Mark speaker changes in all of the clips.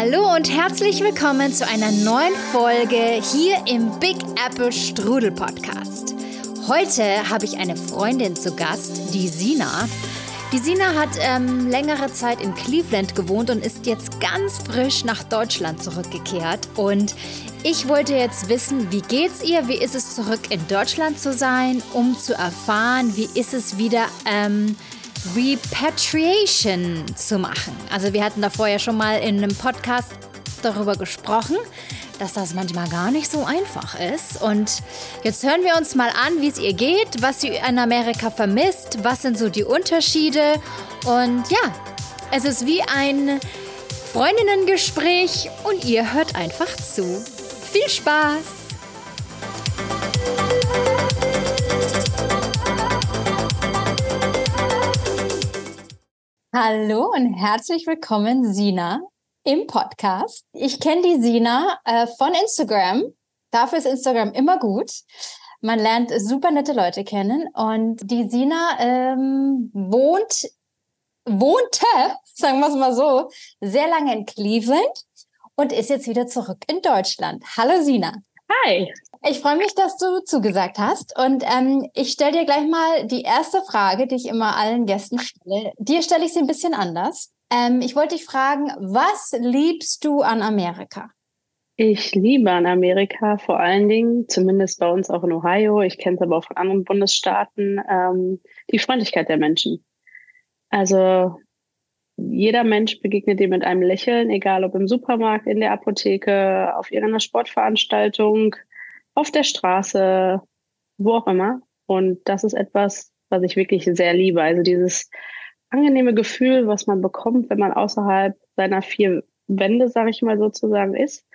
Speaker 1: Hallo und herzlich willkommen zu einer neuen Folge hier im Big Apple Strudel Podcast. Heute habe ich eine Freundin zu Gast, die Sina. Die Sina hat ähm, längere Zeit in Cleveland gewohnt und ist jetzt ganz frisch nach Deutschland zurückgekehrt. Und ich wollte jetzt wissen, wie geht's ihr? Wie ist es zurück in Deutschland zu sein, um zu erfahren, wie ist es wieder ähm, Repatriation zu machen. Also wir hatten da vorher schon mal in einem Podcast darüber gesprochen, dass das manchmal gar nicht so einfach ist. Und jetzt hören wir uns mal an, wie es ihr geht, was sie in Amerika vermisst, was sind so die Unterschiede. Und ja, es ist wie ein Freundinnengespräch und ihr hört einfach zu. Viel Spaß! Hallo und herzlich willkommen, Sina, im Podcast. Ich kenne die Sina äh, von Instagram. Dafür ist Instagram immer gut. Man lernt super nette Leute kennen und die Sina ähm, wohnt, wohnte, sagen wir es mal so, sehr lange in Cleveland und ist jetzt wieder zurück in Deutschland. Hallo Sina.
Speaker 2: Hi.
Speaker 1: Ich freue mich, dass du zugesagt hast. Und ähm, ich stelle dir gleich mal die erste Frage, die ich immer allen Gästen stelle. Dir stelle ich sie ein bisschen anders. Ähm, ich wollte dich fragen, was liebst du an Amerika?
Speaker 2: Ich liebe an Amerika vor allen Dingen, zumindest bei uns auch in Ohio, ich kenne es aber auch von anderen Bundesstaaten, ähm, die Freundlichkeit der Menschen. Also jeder Mensch begegnet dir mit einem Lächeln, egal ob im Supermarkt, in der Apotheke, auf irgendeiner Sportveranstaltung, auf der Straße, wo auch immer. Und das ist etwas, was ich wirklich sehr liebe. Also dieses angenehme Gefühl, was man bekommt, wenn man außerhalb seiner vier Wände, sage ich mal sozusagen, ist.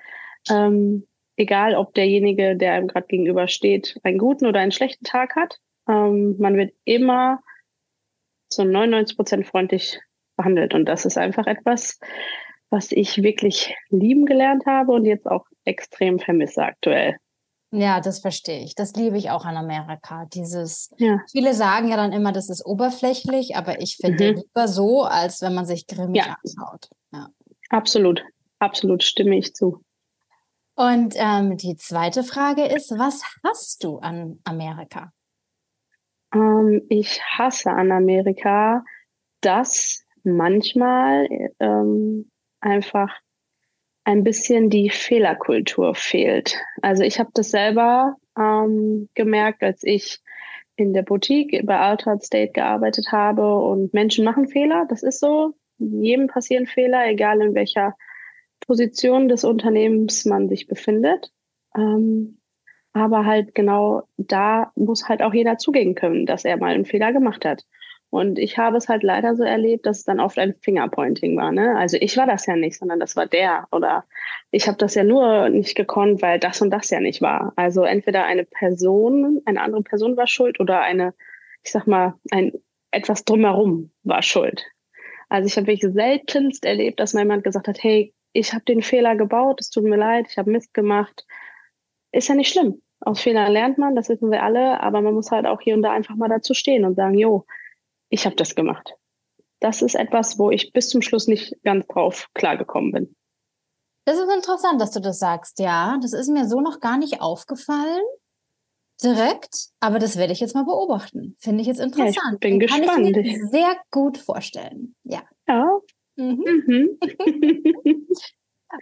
Speaker 2: Ähm, egal, ob derjenige, der einem gerade gegenüber steht, einen guten oder einen schlechten Tag hat. Ähm, man wird immer zu 99 Prozent freundlich behandelt. Und das ist einfach etwas, was ich wirklich lieben gelernt habe und jetzt auch extrem vermisse aktuell.
Speaker 1: Ja, das verstehe ich. Das liebe ich auch an Amerika. Dieses, ja. viele sagen ja dann immer, das ist oberflächlich, aber ich finde mhm. lieber so, als wenn man sich grimmig ja. anschaut.
Speaker 2: Ja. Absolut, absolut stimme ich zu.
Speaker 1: Und ähm, die zweite Frage ist, was hast du an Amerika?
Speaker 2: Ähm, ich hasse an Amerika, dass manchmal ähm, einfach ein bisschen die Fehlerkultur fehlt. Also ich habe das selber ähm, gemerkt, als ich in der Boutique bei Altered State gearbeitet habe und Menschen machen Fehler. Das ist so. Jedem passieren Fehler, egal in welcher Position des Unternehmens man sich befindet. Ähm, aber halt genau da muss halt auch jeder zugehen können, dass er mal einen Fehler gemacht hat. Und ich habe es halt leider so erlebt, dass es dann oft ein Fingerpointing war. Ne? Also ich war das ja nicht, sondern das war der. Oder ich habe das ja nur nicht gekonnt, weil das und das ja nicht war. Also entweder eine Person, eine andere Person war schuld oder eine, ich sag mal, ein etwas drumherum war schuld. Also ich habe wirklich seltenst erlebt, dass mir jemand gesagt hat, hey, ich habe den Fehler gebaut, es tut mir leid, ich habe Mist gemacht. Ist ja nicht schlimm. Aus Fehlern lernt man, das wissen wir alle, aber man muss halt auch hier und da einfach mal dazu stehen und sagen, jo, ich habe das gemacht. Das ist etwas, wo ich bis zum Schluss nicht ganz drauf klargekommen bin.
Speaker 1: Das ist interessant, dass du das sagst. Ja, das ist mir so noch gar nicht aufgefallen. Direkt, aber das werde ich jetzt mal beobachten. Finde ich jetzt interessant. Ja,
Speaker 2: ich bin Den gespannt. Kann
Speaker 1: ich mir sehr gut vorstellen. Ja.
Speaker 2: Ja. Mhm. Mhm.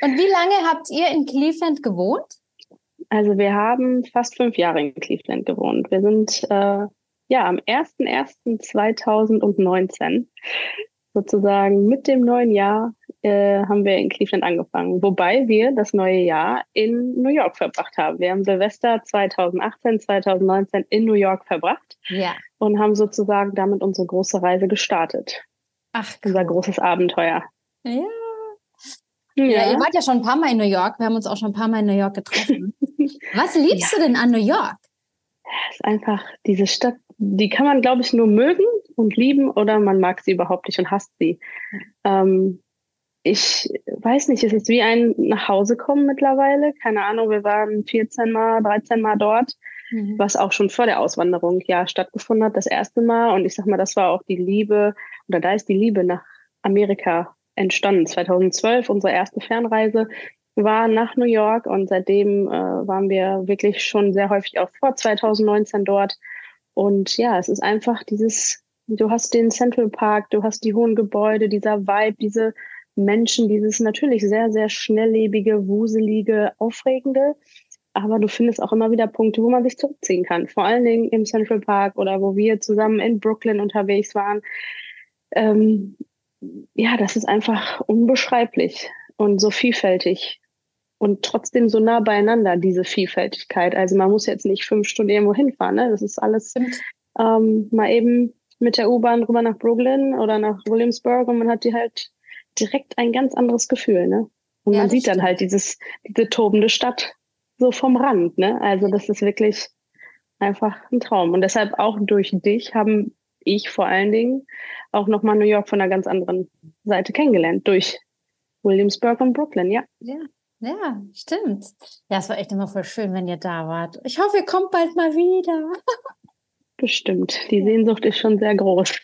Speaker 1: Und wie lange habt ihr in Cleveland gewohnt?
Speaker 2: Also wir haben fast fünf Jahre in Cleveland gewohnt. Wir sind äh, ja, am 01.01.2019, sozusagen mit dem neuen Jahr, äh, haben wir in Cleveland angefangen. Wobei wir das neue Jahr in New York verbracht haben. Wir haben Silvester 2018, 2019 in New York verbracht.
Speaker 1: Ja.
Speaker 2: Und haben sozusagen damit unsere große Reise gestartet.
Speaker 1: Ach,
Speaker 2: cool. Unser großes Abenteuer.
Speaker 1: Ja. Ja. ja, ihr wart ja schon ein paar Mal in New York. Wir haben uns auch schon ein paar Mal in New York getroffen. Was liebst ja. du denn an New York?
Speaker 2: Es ist einfach diese Stadt, die kann man, glaube ich, nur mögen und lieben oder man mag sie überhaupt nicht und hasst sie. Ähm, ich weiß nicht, es ist wie ein nach Hause kommen mittlerweile. Keine Ahnung, wir waren 14 Mal, 13 Mal dort, mhm. was auch schon vor der Auswanderung ja stattgefunden hat, das erste Mal. Und ich sag mal, das war auch die Liebe, oder da ist die Liebe nach Amerika entstanden. 2012, unsere erste Fernreise war nach New York und seitdem äh, waren wir wirklich schon sehr häufig auch vor 2019 dort. Und ja, es ist einfach dieses, du hast den Central Park, du hast die hohen Gebäude, dieser Vibe, diese Menschen, dieses natürlich sehr, sehr schnelllebige, wuselige, aufregende. Aber du findest auch immer wieder Punkte, wo man sich zurückziehen kann. Vor allen Dingen im Central Park oder wo wir zusammen in Brooklyn unterwegs waren. Ähm, ja, das ist einfach unbeschreiblich und so vielfältig und trotzdem so nah beieinander, diese Vielfältigkeit. Also man muss jetzt nicht fünf Stunden irgendwo hinfahren. Ne? Das ist alles ähm, mal eben mit der U-Bahn rüber nach Brooklyn oder nach Williamsburg und man hat die halt direkt ein ganz anderes Gefühl. Ne? Und ja, man sieht stimmt. dann halt dieses, diese tobende Stadt so vom Rand. Ne? Also das ist wirklich einfach ein Traum. Und deshalb auch durch dich haben ich vor allen Dingen auch nochmal New York von einer ganz anderen Seite kennengelernt, durch Williamsburg und Brooklyn, ja.
Speaker 1: Ja, ja, stimmt. Ja, es war echt immer voll schön, wenn ihr da wart. Ich hoffe, ihr kommt bald mal wieder.
Speaker 2: Bestimmt. Die Sehnsucht ist schon sehr groß.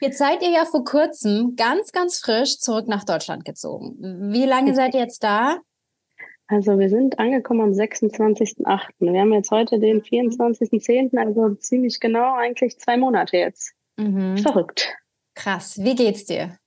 Speaker 1: Jetzt seid ihr ja vor kurzem ganz, ganz frisch zurück nach Deutschland gezogen. Wie lange seid ihr jetzt da?
Speaker 2: Also wir sind angekommen am 26.08. Wir haben jetzt heute den 24.10., also ziemlich genau eigentlich zwei Monate jetzt. Mhm. Verrückt.
Speaker 1: Krass. Wie geht's dir?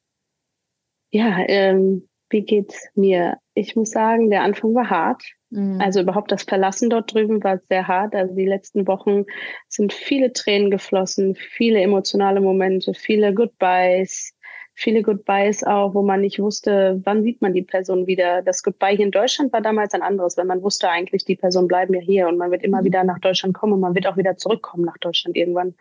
Speaker 2: Ja, ähm, wie geht's mir? Ich muss sagen, der Anfang war hart. Mhm. Also überhaupt das Verlassen dort drüben war sehr hart. Also die letzten Wochen sind viele Tränen geflossen, viele emotionale Momente, viele Goodbyes, viele Goodbyes auch, wo man nicht wusste, wann sieht man die Person wieder. Das Goodbye hier in Deutschland war damals ein anderes, weil man wusste eigentlich, die Person bleiben ja hier und man wird immer mhm. wieder nach Deutschland kommen und man wird auch wieder zurückkommen nach Deutschland irgendwann.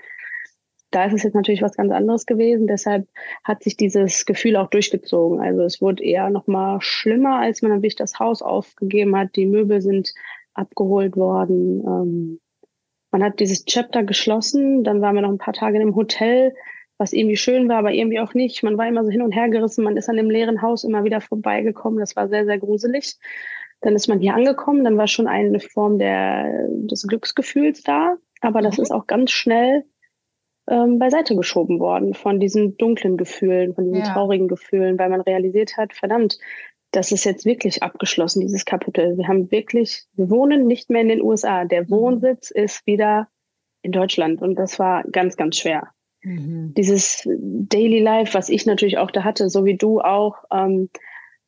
Speaker 2: Da ist es jetzt natürlich was ganz anderes gewesen. Deshalb hat sich dieses Gefühl auch durchgezogen. Also es wurde eher noch mal schlimmer, als man natürlich das Haus aufgegeben hat. Die Möbel sind abgeholt worden. Ähm, man hat dieses Chapter geschlossen. Dann waren wir noch ein paar Tage in einem Hotel, was irgendwie schön war, aber irgendwie auch nicht. Man war immer so hin und her gerissen. Man ist an dem leeren Haus immer wieder vorbeigekommen. Das war sehr, sehr gruselig. Dann ist man hier angekommen. Dann war schon eine Form der, des Glücksgefühls da. Aber das mhm. ist auch ganz schnell ähm, beiseite geschoben worden von diesen dunklen Gefühlen, von diesen ja. traurigen Gefühlen, weil man realisiert hat, verdammt, das ist jetzt wirklich abgeschlossen, dieses Kapitel. Wir haben wirklich, wir wohnen nicht mehr in den USA. Der mhm. Wohnsitz ist wieder in Deutschland und das war ganz, ganz schwer. Mhm. Dieses Daily Life, was ich natürlich auch da hatte, so wie du auch, ähm,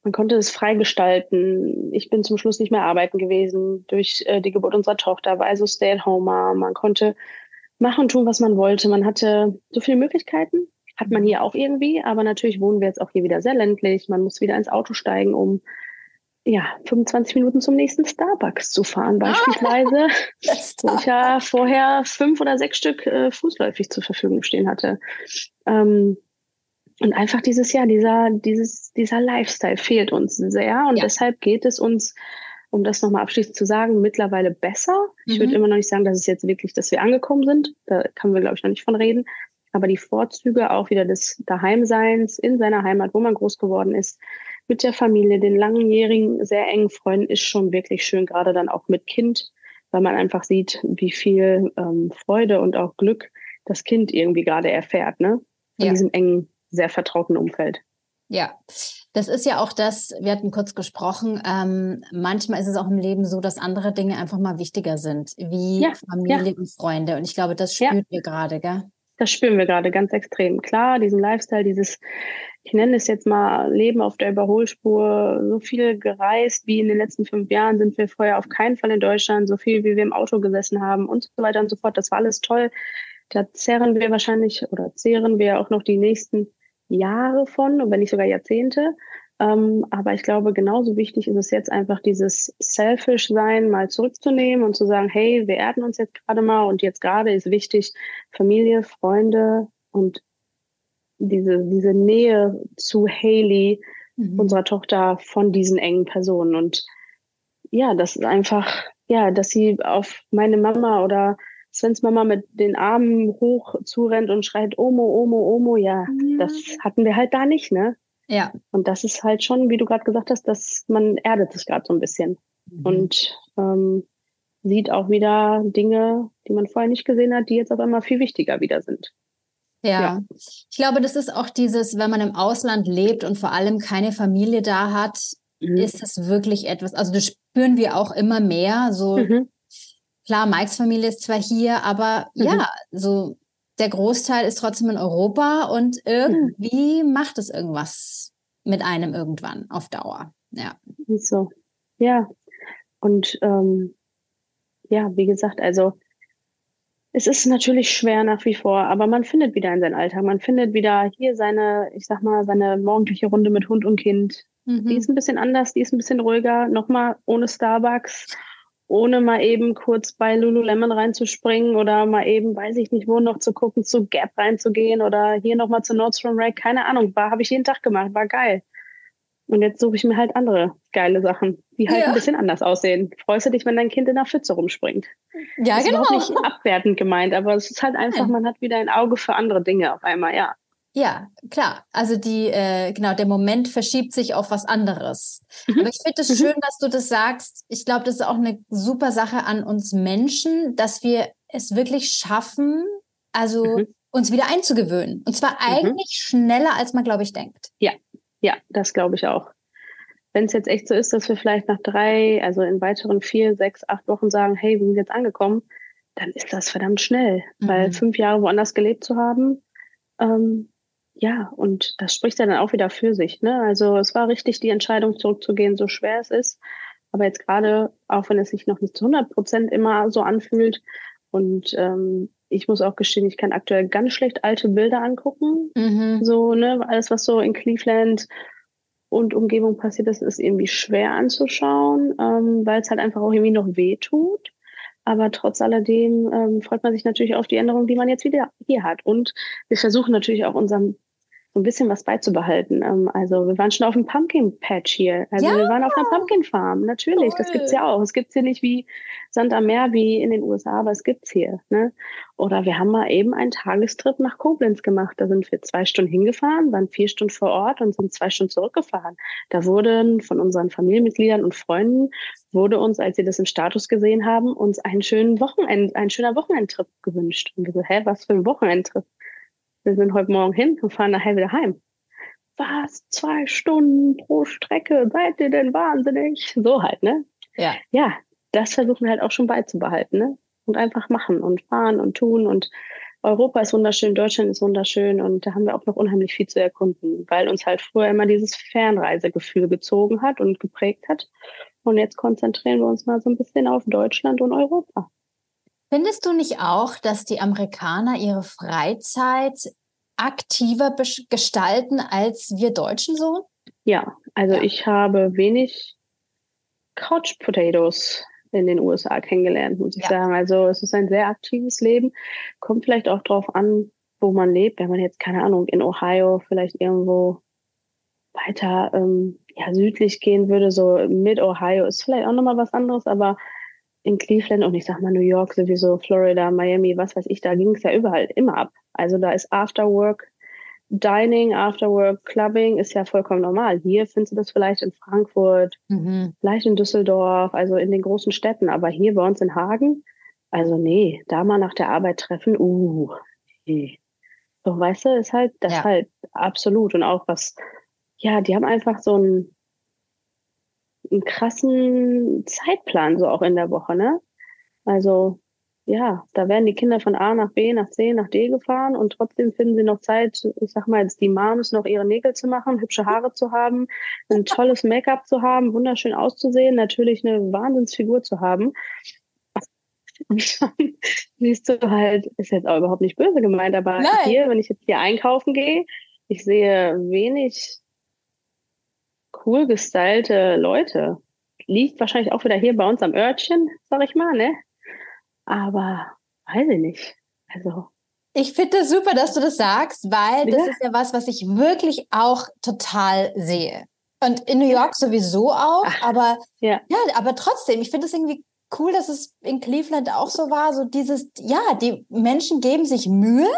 Speaker 2: man konnte es freigestalten. Ich bin zum Schluss nicht mehr arbeiten gewesen durch äh, die Geburt unserer Tochter, war also Stay-at-Homer. Man konnte machen, tun, was man wollte. Man hatte so viele Möglichkeiten, hat man hier auch irgendwie, aber natürlich wohnen wir jetzt auch hier wieder sehr ländlich. Man muss wieder ins Auto steigen, um ja, 25 Minuten zum nächsten Starbucks zu fahren, ah, beispielsweise. wo ich ja vorher fünf oder sechs Stück äh, fußläufig zur Verfügung stehen hatte. Ähm, und einfach dieses Jahr, dieser, dieses, dieser Lifestyle fehlt uns sehr. Und ja. deshalb geht es uns um das nochmal abschließend zu sagen, mittlerweile besser. Ich mhm. würde immer noch nicht sagen, dass es jetzt wirklich, dass wir angekommen sind. Da können wir, glaube ich, noch nicht von reden. Aber die Vorzüge auch wieder des Daheimseins in seiner Heimat, wo man groß geworden ist, mit der Familie, den langjährigen, sehr engen Freunden, ist schon wirklich schön, gerade dann auch mit Kind, weil man einfach sieht, wie viel ähm, Freude und auch Glück das Kind irgendwie gerade erfährt, ne? In ja. diesem engen, sehr vertrauten Umfeld.
Speaker 1: Ja, das ist ja auch das, wir hatten kurz gesprochen, ähm, manchmal ist es auch im Leben so, dass andere Dinge einfach mal wichtiger sind, wie ja, Familie ja. und Freunde. Und ich glaube, das spüren ja. wir gerade, gell?
Speaker 2: Das spüren wir gerade ganz extrem. Klar, diesen Lifestyle, dieses, ich nenne es jetzt mal Leben auf der Überholspur, so viel gereist wie in den letzten fünf Jahren sind wir vorher auf keinen Fall in Deutschland, so viel wie wir im Auto gesessen haben und so weiter und so fort. Das war alles toll. Da zehren wir wahrscheinlich oder zehren wir auch noch die nächsten Jahre von, wenn nicht sogar Jahrzehnte. Ähm, aber ich glaube, genauso wichtig ist es jetzt einfach dieses Selfish-Sein mal zurückzunehmen und zu sagen, hey, wir erden uns jetzt gerade mal und jetzt gerade ist wichtig Familie, Freunde und diese, diese Nähe zu Haley, mhm. unserer Tochter, von diesen engen Personen. Und ja, das ist einfach, ja, dass sie auf meine Mama oder Svens Mama mit den Armen hoch zurennt und schreit Omo, Omo, Omo, ja, ja. das hatten wir halt da nicht, ne? Ja. Und das ist halt schon, wie du gerade gesagt hast, dass man erdet sich gerade so ein bisschen mhm. und ähm, sieht auch wieder Dinge, die man vorher nicht gesehen hat, die jetzt auf einmal viel wichtiger wieder sind.
Speaker 1: Ja. ja. ich glaube, das ist auch dieses, wenn man im Ausland lebt und vor allem keine Familie da hat, mhm. ist es wirklich etwas, also das spüren wir auch immer mehr, so mhm. Klar, Mikes Familie ist zwar hier, aber mhm. ja, so der Großteil ist trotzdem in Europa und irgendwie mhm. macht es irgendwas mit einem irgendwann auf Dauer. Ja.
Speaker 2: So, ja. Und ähm, ja, wie gesagt, also es ist natürlich schwer nach wie vor, aber man findet wieder in seinen Alltag. Man findet wieder hier seine, ich sag mal, seine morgendliche Runde mit Hund und Kind. Mhm. Die ist ein bisschen anders, die ist ein bisschen ruhiger. Nochmal ohne Starbucks, ohne mal eben kurz bei Lululemon reinzuspringen oder mal eben, weiß ich nicht wo, noch zu gucken, zu Gap reinzugehen oder hier nochmal zu Nordstrom Rack. Keine Ahnung, war, habe ich jeden Tag gemacht, war geil. Und jetzt suche ich mir halt andere geile Sachen, die halt ja. ein bisschen anders aussehen. Freust du dich, wenn dein Kind in der Pfütze rumspringt?
Speaker 1: Ja,
Speaker 2: das
Speaker 1: genau.
Speaker 2: Ist nicht abwertend gemeint, aber es ist halt einfach, man hat wieder ein Auge für andere Dinge auf einmal, ja.
Speaker 1: Ja, klar. Also die, äh, genau, der Moment verschiebt sich auf was anderes. Mhm. Aber ich finde es mhm. schön, dass du das sagst. Ich glaube, das ist auch eine super Sache an uns Menschen, dass wir es wirklich schaffen, also mhm. uns wieder einzugewöhnen. Und zwar mhm. eigentlich schneller, als man, glaube ich, denkt.
Speaker 2: Ja, ja, das glaube ich auch. Wenn es jetzt echt so ist, dass wir vielleicht nach drei, also in weiteren vier, sechs, acht Wochen sagen, hey, wir sind jetzt angekommen, dann ist das verdammt schnell. Mhm. Weil fünf Jahre woanders gelebt zu haben, ähm, ja, und das spricht ja dann auch wieder für sich. Ne? Also es war richtig, die Entscheidung zurückzugehen, so schwer es ist. Aber jetzt gerade, auch wenn es sich noch nicht zu 100 Prozent immer so anfühlt, und ähm, ich muss auch gestehen, ich kann aktuell ganz schlecht alte Bilder angucken. Mhm. So, ne, alles, was so in Cleveland und Umgebung passiert ist, ist irgendwie schwer anzuschauen, ähm, weil es halt einfach auch irgendwie noch weh tut. Aber trotz alledem ähm, freut man sich natürlich auf die Änderungen, die man jetzt wieder hier hat. Und wir versuchen natürlich auch unseren so ein bisschen was beizubehalten. Ähm, also wir waren schon auf dem Pumpkin Patch hier. Also ja. wir waren auf einer Pumpkin Farm. Natürlich, cool. das gibt's ja auch. Es gibt's hier nicht wie Sand am Meer wie in den USA, aber es gibt's hier. Ne? Oder wir haben mal eben einen Tagestrip nach Koblenz gemacht. Da sind wir zwei Stunden hingefahren, waren vier Stunden vor Ort und sind zwei Stunden zurückgefahren. Da wurden von unseren Familienmitgliedern und Freunden wurde uns, als sie das im Status gesehen haben, uns einen schönen Wochenend, ein schöner Wochenendtrip gewünscht. Und wir so, hä, was für ein Wochenendtrip? Wir sind heute Morgen hin und fahren nachher wieder heim. Was? Zwei Stunden pro Strecke? Seid ihr denn wahnsinnig? So halt, ne?
Speaker 1: Ja.
Speaker 2: Ja, das versuchen wir halt auch schon beizubehalten, ne? Und einfach machen und fahren und tun und Europa ist wunderschön, Deutschland ist wunderschön und da haben wir auch noch unheimlich viel zu erkunden, weil uns halt früher immer dieses Fernreisegefühl gezogen hat und geprägt hat. Und jetzt konzentrieren wir uns mal so ein bisschen auf Deutschland und Europa.
Speaker 1: Findest du nicht auch, dass die Amerikaner ihre Freizeit aktiver gestalten als wir Deutschen so?
Speaker 2: Ja, also ja. ich habe wenig Couch Potatoes in den USA kennengelernt, muss ich ja. sagen. Also es ist ein sehr aktives Leben. Kommt vielleicht auch drauf an, wo man lebt. Wenn man jetzt, keine Ahnung, in Ohio vielleicht irgendwo weiter ähm, ja, südlich gehen würde, so mit Ohio ist vielleicht auch nochmal was anderes, aber in Cleveland und ich sag mal New York sowieso, Florida, Miami, was weiß ich, da ging es ja überall immer ab. Also da ist Afterwork, Dining, Afterwork, Clubbing ist ja vollkommen normal. Hier findest du das vielleicht in Frankfurt, mhm. vielleicht in Düsseldorf, also in den großen Städten, aber hier bei uns in Hagen, also nee, da mal nach der Arbeit treffen, uh, nee. So, weißt du, ist halt, das ja. halt absolut und auch was, ja, die haben einfach so ein, einen krassen Zeitplan so auch in der Woche, ne? Also ja, da werden die Kinder von A nach B, nach C, nach D gefahren und trotzdem finden sie noch Zeit, ich sag mal jetzt die Moms noch ihre Nägel zu machen, hübsche Haare zu haben, ein tolles Make-up zu haben, wunderschön auszusehen, natürlich eine Wahnsinnsfigur zu haben. Und dann siehst du halt, ist jetzt auch überhaupt nicht böse gemeint, aber Nein. hier, wenn ich jetzt hier einkaufen gehe, ich sehe wenig cool gestylte Leute. Liegt wahrscheinlich auch wieder hier bei uns am Örtchen, sag ich mal, ne? Aber weiß ich nicht. Also.
Speaker 1: Ich finde es super, dass du das sagst, weil das ja. ist ja was, was ich wirklich auch total sehe. Und in New York sowieso auch, Ach, aber ja. ja, aber trotzdem, ich finde es irgendwie cool, dass es in Cleveland auch so war, so dieses, ja, die Menschen geben sich Mühe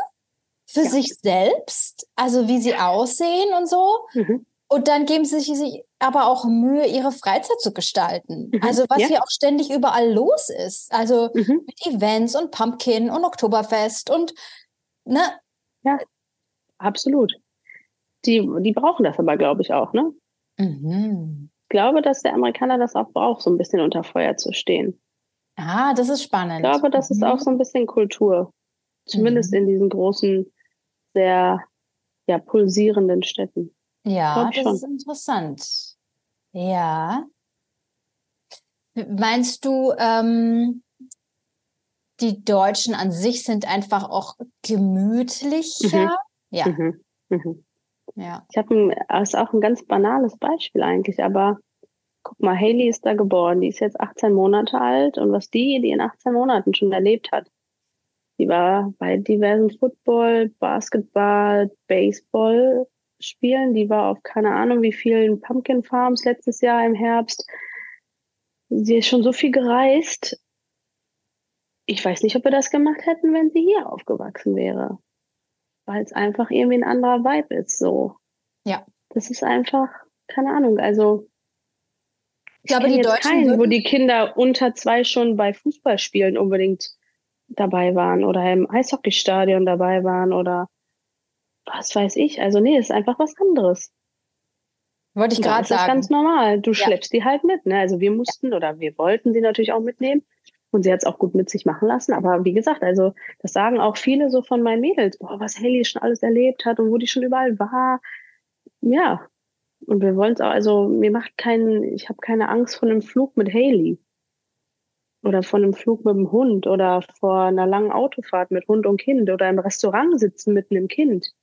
Speaker 1: für ja. sich selbst, also wie sie aussehen und so. Mhm. Und dann geben sie sich aber auch Mühe, ihre Freizeit zu gestalten. Mhm, also was ja. hier auch ständig überall los ist. Also mhm. mit Events und Pumpkin und Oktoberfest und ne,
Speaker 2: ja. absolut. Die, die brauchen das aber, glaube ich, auch, ne? Mhm. Ich glaube, dass der Amerikaner das auch braucht, so ein bisschen unter Feuer zu stehen.
Speaker 1: Ah, das ist spannend.
Speaker 2: Ich glaube, das mhm. ist auch so ein bisschen Kultur. Zumindest mhm. in diesen großen, sehr ja, pulsierenden Städten.
Speaker 1: Ja, das ist interessant. Ja. Meinst du, ähm, die Deutschen an sich sind einfach auch gemütlicher? Mhm. Ja. Mhm.
Speaker 2: Mhm. ja. Ich habe ist auch ein ganz banales Beispiel eigentlich, aber guck mal, Haley ist da geboren, die ist jetzt 18 Monate alt und was die, die in 18 Monaten schon erlebt hat. Die war bei diversen Football, Basketball, Baseball spielen. Die war auf keine Ahnung wie vielen Pumpkin Farms letztes Jahr im Herbst. Sie ist schon so viel gereist. Ich weiß nicht, ob wir das gemacht hätten, wenn sie hier aufgewachsen wäre. Weil es einfach irgendwie ein anderer Vibe ist, so.
Speaker 1: Ja.
Speaker 2: Das ist einfach, keine Ahnung, also.
Speaker 1: Ich glaube, die Deutschen.
Speaker 2: Keinen, wo die Kinder unter zwei schon bei Fußballspielen unbedingt dabei waren oder im Eishockeystadion dabei waren oder was weiß ich. Also nee, ist einfach was anderes.
Speaker 1: Wollte ich gerade sagen.
Speaker 2: Das ist ganz normal. Du ja. schleppst die halt mit. Ne? Also wir mussten oder wir wollten sie natürlich auch mitnehmen. Und sie hat es auch gut mit sich machen lassen. Aber wie gesagt, also das sagen auch viele so von meinen Mädels, boah, was Haley schon alles erlebt hat und wo die schon überall war. Ja. Und wir wollen es auch, also mir macht keinen, ich habe keine Angst vor einem Flug mit Haley. Oder von einem Flug mit dem Hund oder vor einer langen Autofahrt mit Hund und Kind oder im Restaurant sitzen mit einem Kind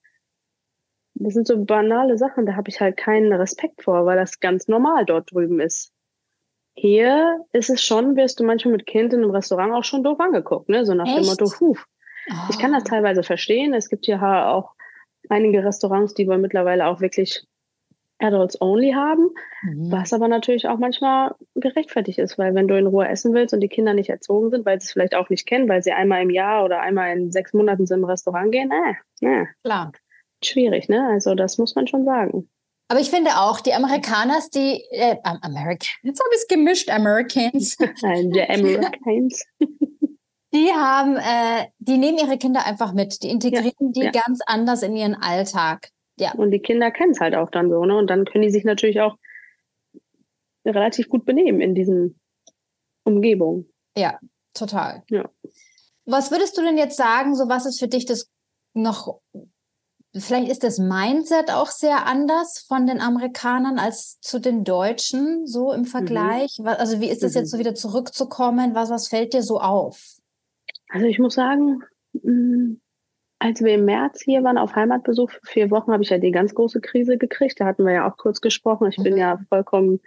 Speaker 2: das sind so banale Sachen, da habe ich halt keinen Respekt vor, weil das ganz normal dort drüben ist. Hier ist es schon, wirst du manchmal mit Kind in einem Restaurant auch schon doof angeguckt, ne? So nach Echt? dem Motto, huf. Oh. Ich kann das teilweise verstehen. Es gibt hier auch einige Restaurants, die wir mittlerweile auch wirklich Adults only haben, mhm. was aber natürlich auch manchmal gerechtfertigt ist, weil wenn du in Ruhe essen willst und die Kinder nicht erzogen sind, weil sie es vielleicht auch nicht kennen, weil sie einmal im Jahr oder einmal in sechs Monaten so im Restaurant gehen, äh, äh.
Speaker 1: Klar
Speaker 2: schwierig, ne? Also das muss man schon sagen.
Speaker 1: Aber ich finde auch, die Amerikaners, die äh, Americans, jetzt habe ich es gemischt, Americans.
Speaker 2: die Americans.
Speaker 1: Die haben, äh, die nehmen ihre Kinder einfach mit, die integrieren ja, die ja. ganz anders in ihren Alltag. Ja.
Speaker 2: Und die Kinder kennen es halt auch dann so, ne? Und dann können die sich natürlich auch relativ gut benehmen in diesen Umgebungen.
Speaker 1: Ja, total.
Speaker 2: Ja.
Speaker 1: Was würdest du denn jetzt sagen, so was ist für dich das noch Vielleicht ist das Mindset auch sehr anders von den Amerikanern als zu den Deutschen, so im mhm. Vergleich. Mhm. Also wie ist es mhm. jetzt so wieder zurückzukommen? Was, was fällt dir so auf?
Speaker 2: Also ich muss sagen, mm, als wir im März hier waren auf Heimatbesuch für vier Wochen, habe ich ja die ganz große Krise gekriegt. Da hatten wir ja auch kurz gesprochen. Ich mhm. bin ja vollkommen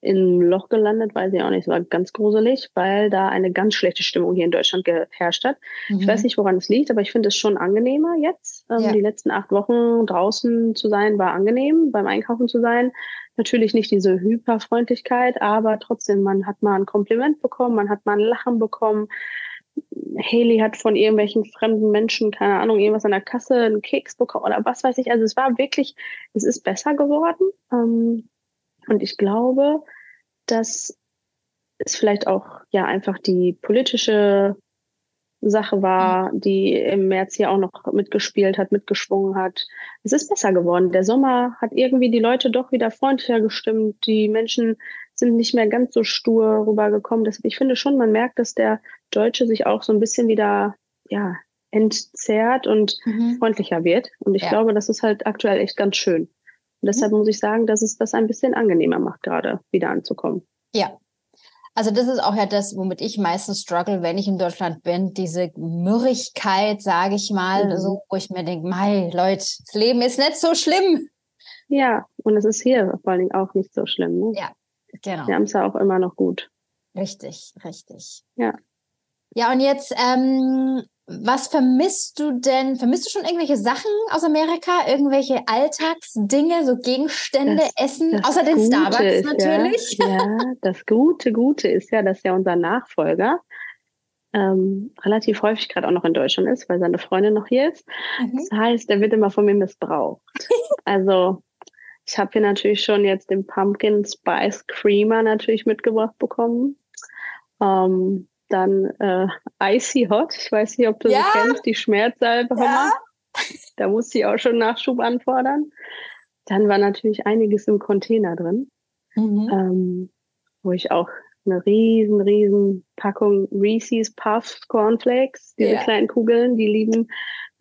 Speaker 2: im Loch gelandet, weiß ich auch nicht. Es war ganz gruselig, weil da eine ganz schlechte Stimmung hier in Deutschland geherrscht hat. Mhm. Ich weiß nicht, woran es liegt, aber ich finde es schon angenehmer jetzt. Ähm, ja. Die letzten acht Wochen draußen zu sein, war angenehm, beim Einkaufen zu sein. Natürlich nicht diese Hyperfreundlichkeit, aber trotzdem, man hat mal ein Kompliment bekommen, man hat mal ein Lachen bekommen. Haley hat von irgendwelchen fremden Menschen, keine Ahnung, irgendwas an der Kasse, einen Keks bekommen oder was weiß ich. Also es war wirklich, es ist besser geworden. Ähm, und ich glaube, dass es vielleicht auch ja einfach die politische Sache war, mhm. die im März hier auch noch mitgespielt hat, mitgeschwungen hat. Es ist besser geworden. Der Sommer hat irgendwie die Leute doch wieder freundlicher gestimmt. Die Menschen sind nicht mehr ganz so stur rübergekommen. ich finde schon, man merkt, dass der Deutsche sich auch so ein bisschen wieder, ja, entzerrt und mhm. freundlicher wird. Und ich ja. glaube, das ist halt aktuell echt ganz schön. Und deshalb muss ich sagen, dass es das ein bisschen angenehmer macht, gerade wieder anzukommen.
Speaker 1: Ja. Also das ist auch ja das, womit ich meistens struggle, wenn ich in Deutschland bin, diese Mürrigkeit, sage ich mal, mhm. so, wo ich mir denke, mei, Leute, das Leben ist nicht so schlimm.
Speaker 2: Ja, und es ist hier vor allen Dingen auch nicht so schlimm. Ne?
Speaker 1: Ja, genau.
Speaker 2: Wir haben es ja auch immer noch gut.
Speaker 1: Richtig, richtig.
Speaker 2: Ja.
Speaker 1: Ja, und jetzt ähm, was vermisst du denn? Vermisst du schon irgendwelche Sachen aus Amerika? Irgendwelche Alltagsdinge, so Gegenstände, das, Essen? Das außer den Starbucks ist, natürlich.
Speaker 2: Ja, ja, das Gute, Gute ist ja, dass ja unser Nachfolger ähm, relativ häufig gerade auch noch in Deutschland ist, weil seine Freundin noch hier ist. Mhm. Das heißt, er wird immer von mir missbraucht. also ich habe hier natürlich schon jetzt den Pumpkin Spice Creamer natürlich mitgebracht bekommen. Ähm, dann äh, Icy Hot, ich weiß nicht, ob du ja. sie kennst, die Schmerzsalbe.
Speaker 1: Ja.
Speaker 2: Da musste ich auch schon Nachschub anfordern. Dann war natürlich einiges im Container drin, mhm. ähm, wo ich auch eine riesen, riesen Packung Reese's Puffs Cornflakes, diese yeah. kleinen Kugeln, die lieben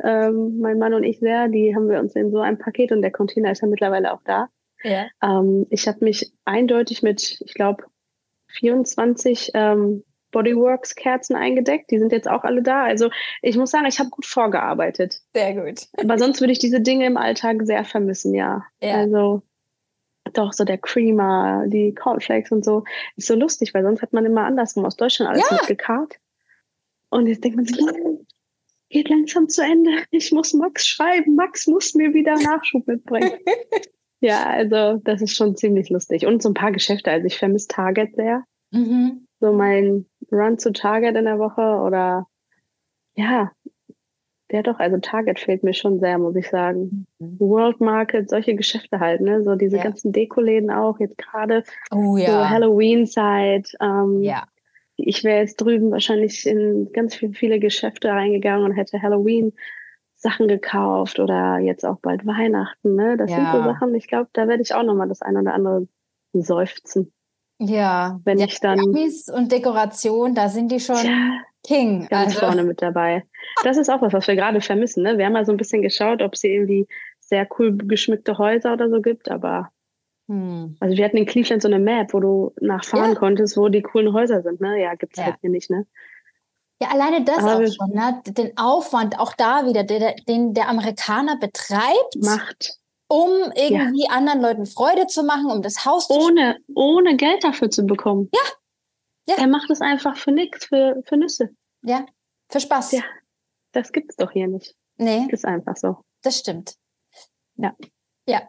Speaker 2: ähm, mein Mann und ich sehr. Die haben wir uns in so einem Paket und der Container ist ja mittlerweile auch da. Yeah. Ähm, ich habe mich eindeutig mit, ich glaube, 24 ähm, Bodyworks Kerzen eingedeckt. Die sind jetzt auch alle da. Also ich muss sagen, ich habe gut vorgearbeitet.
Speaker 1: Sehr gut.
Speaker 2: Aber sonst würde ich diese Dinge im Alltag sehr vermissen, ja. ja. Also doch so der Creamer, die Cornflakes und so. Ist so lustig, weil sonst hat man immer andersrum aus Deutschland alles ja. mitgekarrt. Und jetzt denkt man sich, geht langsam zu Ende. Ich muss Max schreiben. Max muss mir wieder Nachschub mitbringen. ja, also das ist schon ziemlich lustig. Und so ein paar Geschäfte. Also ich vermisse Target sehr. Mhm. So mein Run zu Target in der Woche oder ja, ja doch, also Target fehlt mir schon sehr, muss ich sagen. Mhm. World Market, solche Geschäfte halt, ne? So diese ja. ganzen Dekoläden auch, jetzt gerade oh, ja. so Halloween-Zeit. Ähm, ja. Ich wäre jetzt drüben wahrscheinlich in ganz viele, viele Geschäfte reingegangen und hätte Halloween Sachen gekauft oder jetzt auch bald Weihnachten, ne? Das ja. sind so Sachen, ich glaube, da werde ich auch nochmal das eine oder andere seufzen.
Speaker 1: Ja, wenn ja, ich dann. Amis und Dekoration, da sind die schon ja, King.
Speaker 2: Ganz also. vorne mit dabei. Das ist auch was, was wir gerade vermissen. Ne? Wir haben mal so ein bisschen geschaut, ob es irgendwie sehr cool geschmückte Häuser oder so gibt, aber hm. also wir hatten in Cleveland so eine Map, wo du nachfahren ja. konntest, wo die coolen Häuser sind. Ne? Ja, gibt es halt hier nicht, ne?
Speaker 1: Ja, alleine das aber auch schon, ne? Den Aufwand, auch da wieder, der, den der Amerikaner betreibt.
Speaker 2: Macht
Speaker 1: um irgendwie ja. anderen Leuten Freude zu machen, um das Haus
Speaker 2: ohne, zu ohne Geld dafür zu bekommen.
Speaker 1: Ja.
Speaker 2: ja. Er macht es einfach für nichts, für, für Nüsse.
Speaker 1: Ja, für Spaß.
Speaker 2: Ja, das gibt es doch hier nicht.
Speaker 1: Nee.
Speaker 2: Das ist einfach so.
Speaker 1: Das stimmt.
Speaker 2: Ja.
Speaker 1: Ja.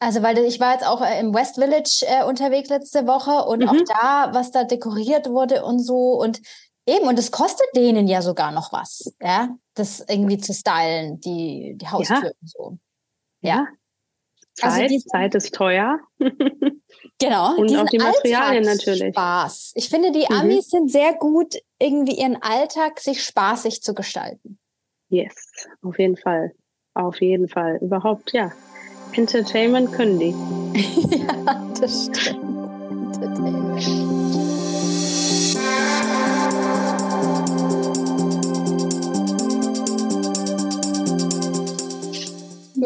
Speaker 1: Also, weil ich war jetzt auch äh, im West Village äh, unterwegs letzte Woche und mhm. auch da, was da dekoriert wurde und so und eben, und es kostet denen ja sogar noch was, ja, das irgendwie zu stylen, die, die Haustür ja. und so.
Speaker 2: Ja. Also Zeit, also Zeit ist teuer.
Speaker 1: Genau.
Speaker 2: Und auch die Materialien natürlich.
Speaker 1: Spaß. Ich finde, die mhm. Amis sind sehr gut, irgendwie ihren Alltag sich spaßig zu gestalten.
Speaker 2: Yes, auf jeden Fall. Auf jeden Fall. Überhaupt, ja. Entertainment können die.
Speaker 1: ja, das stimmt. Entertainment.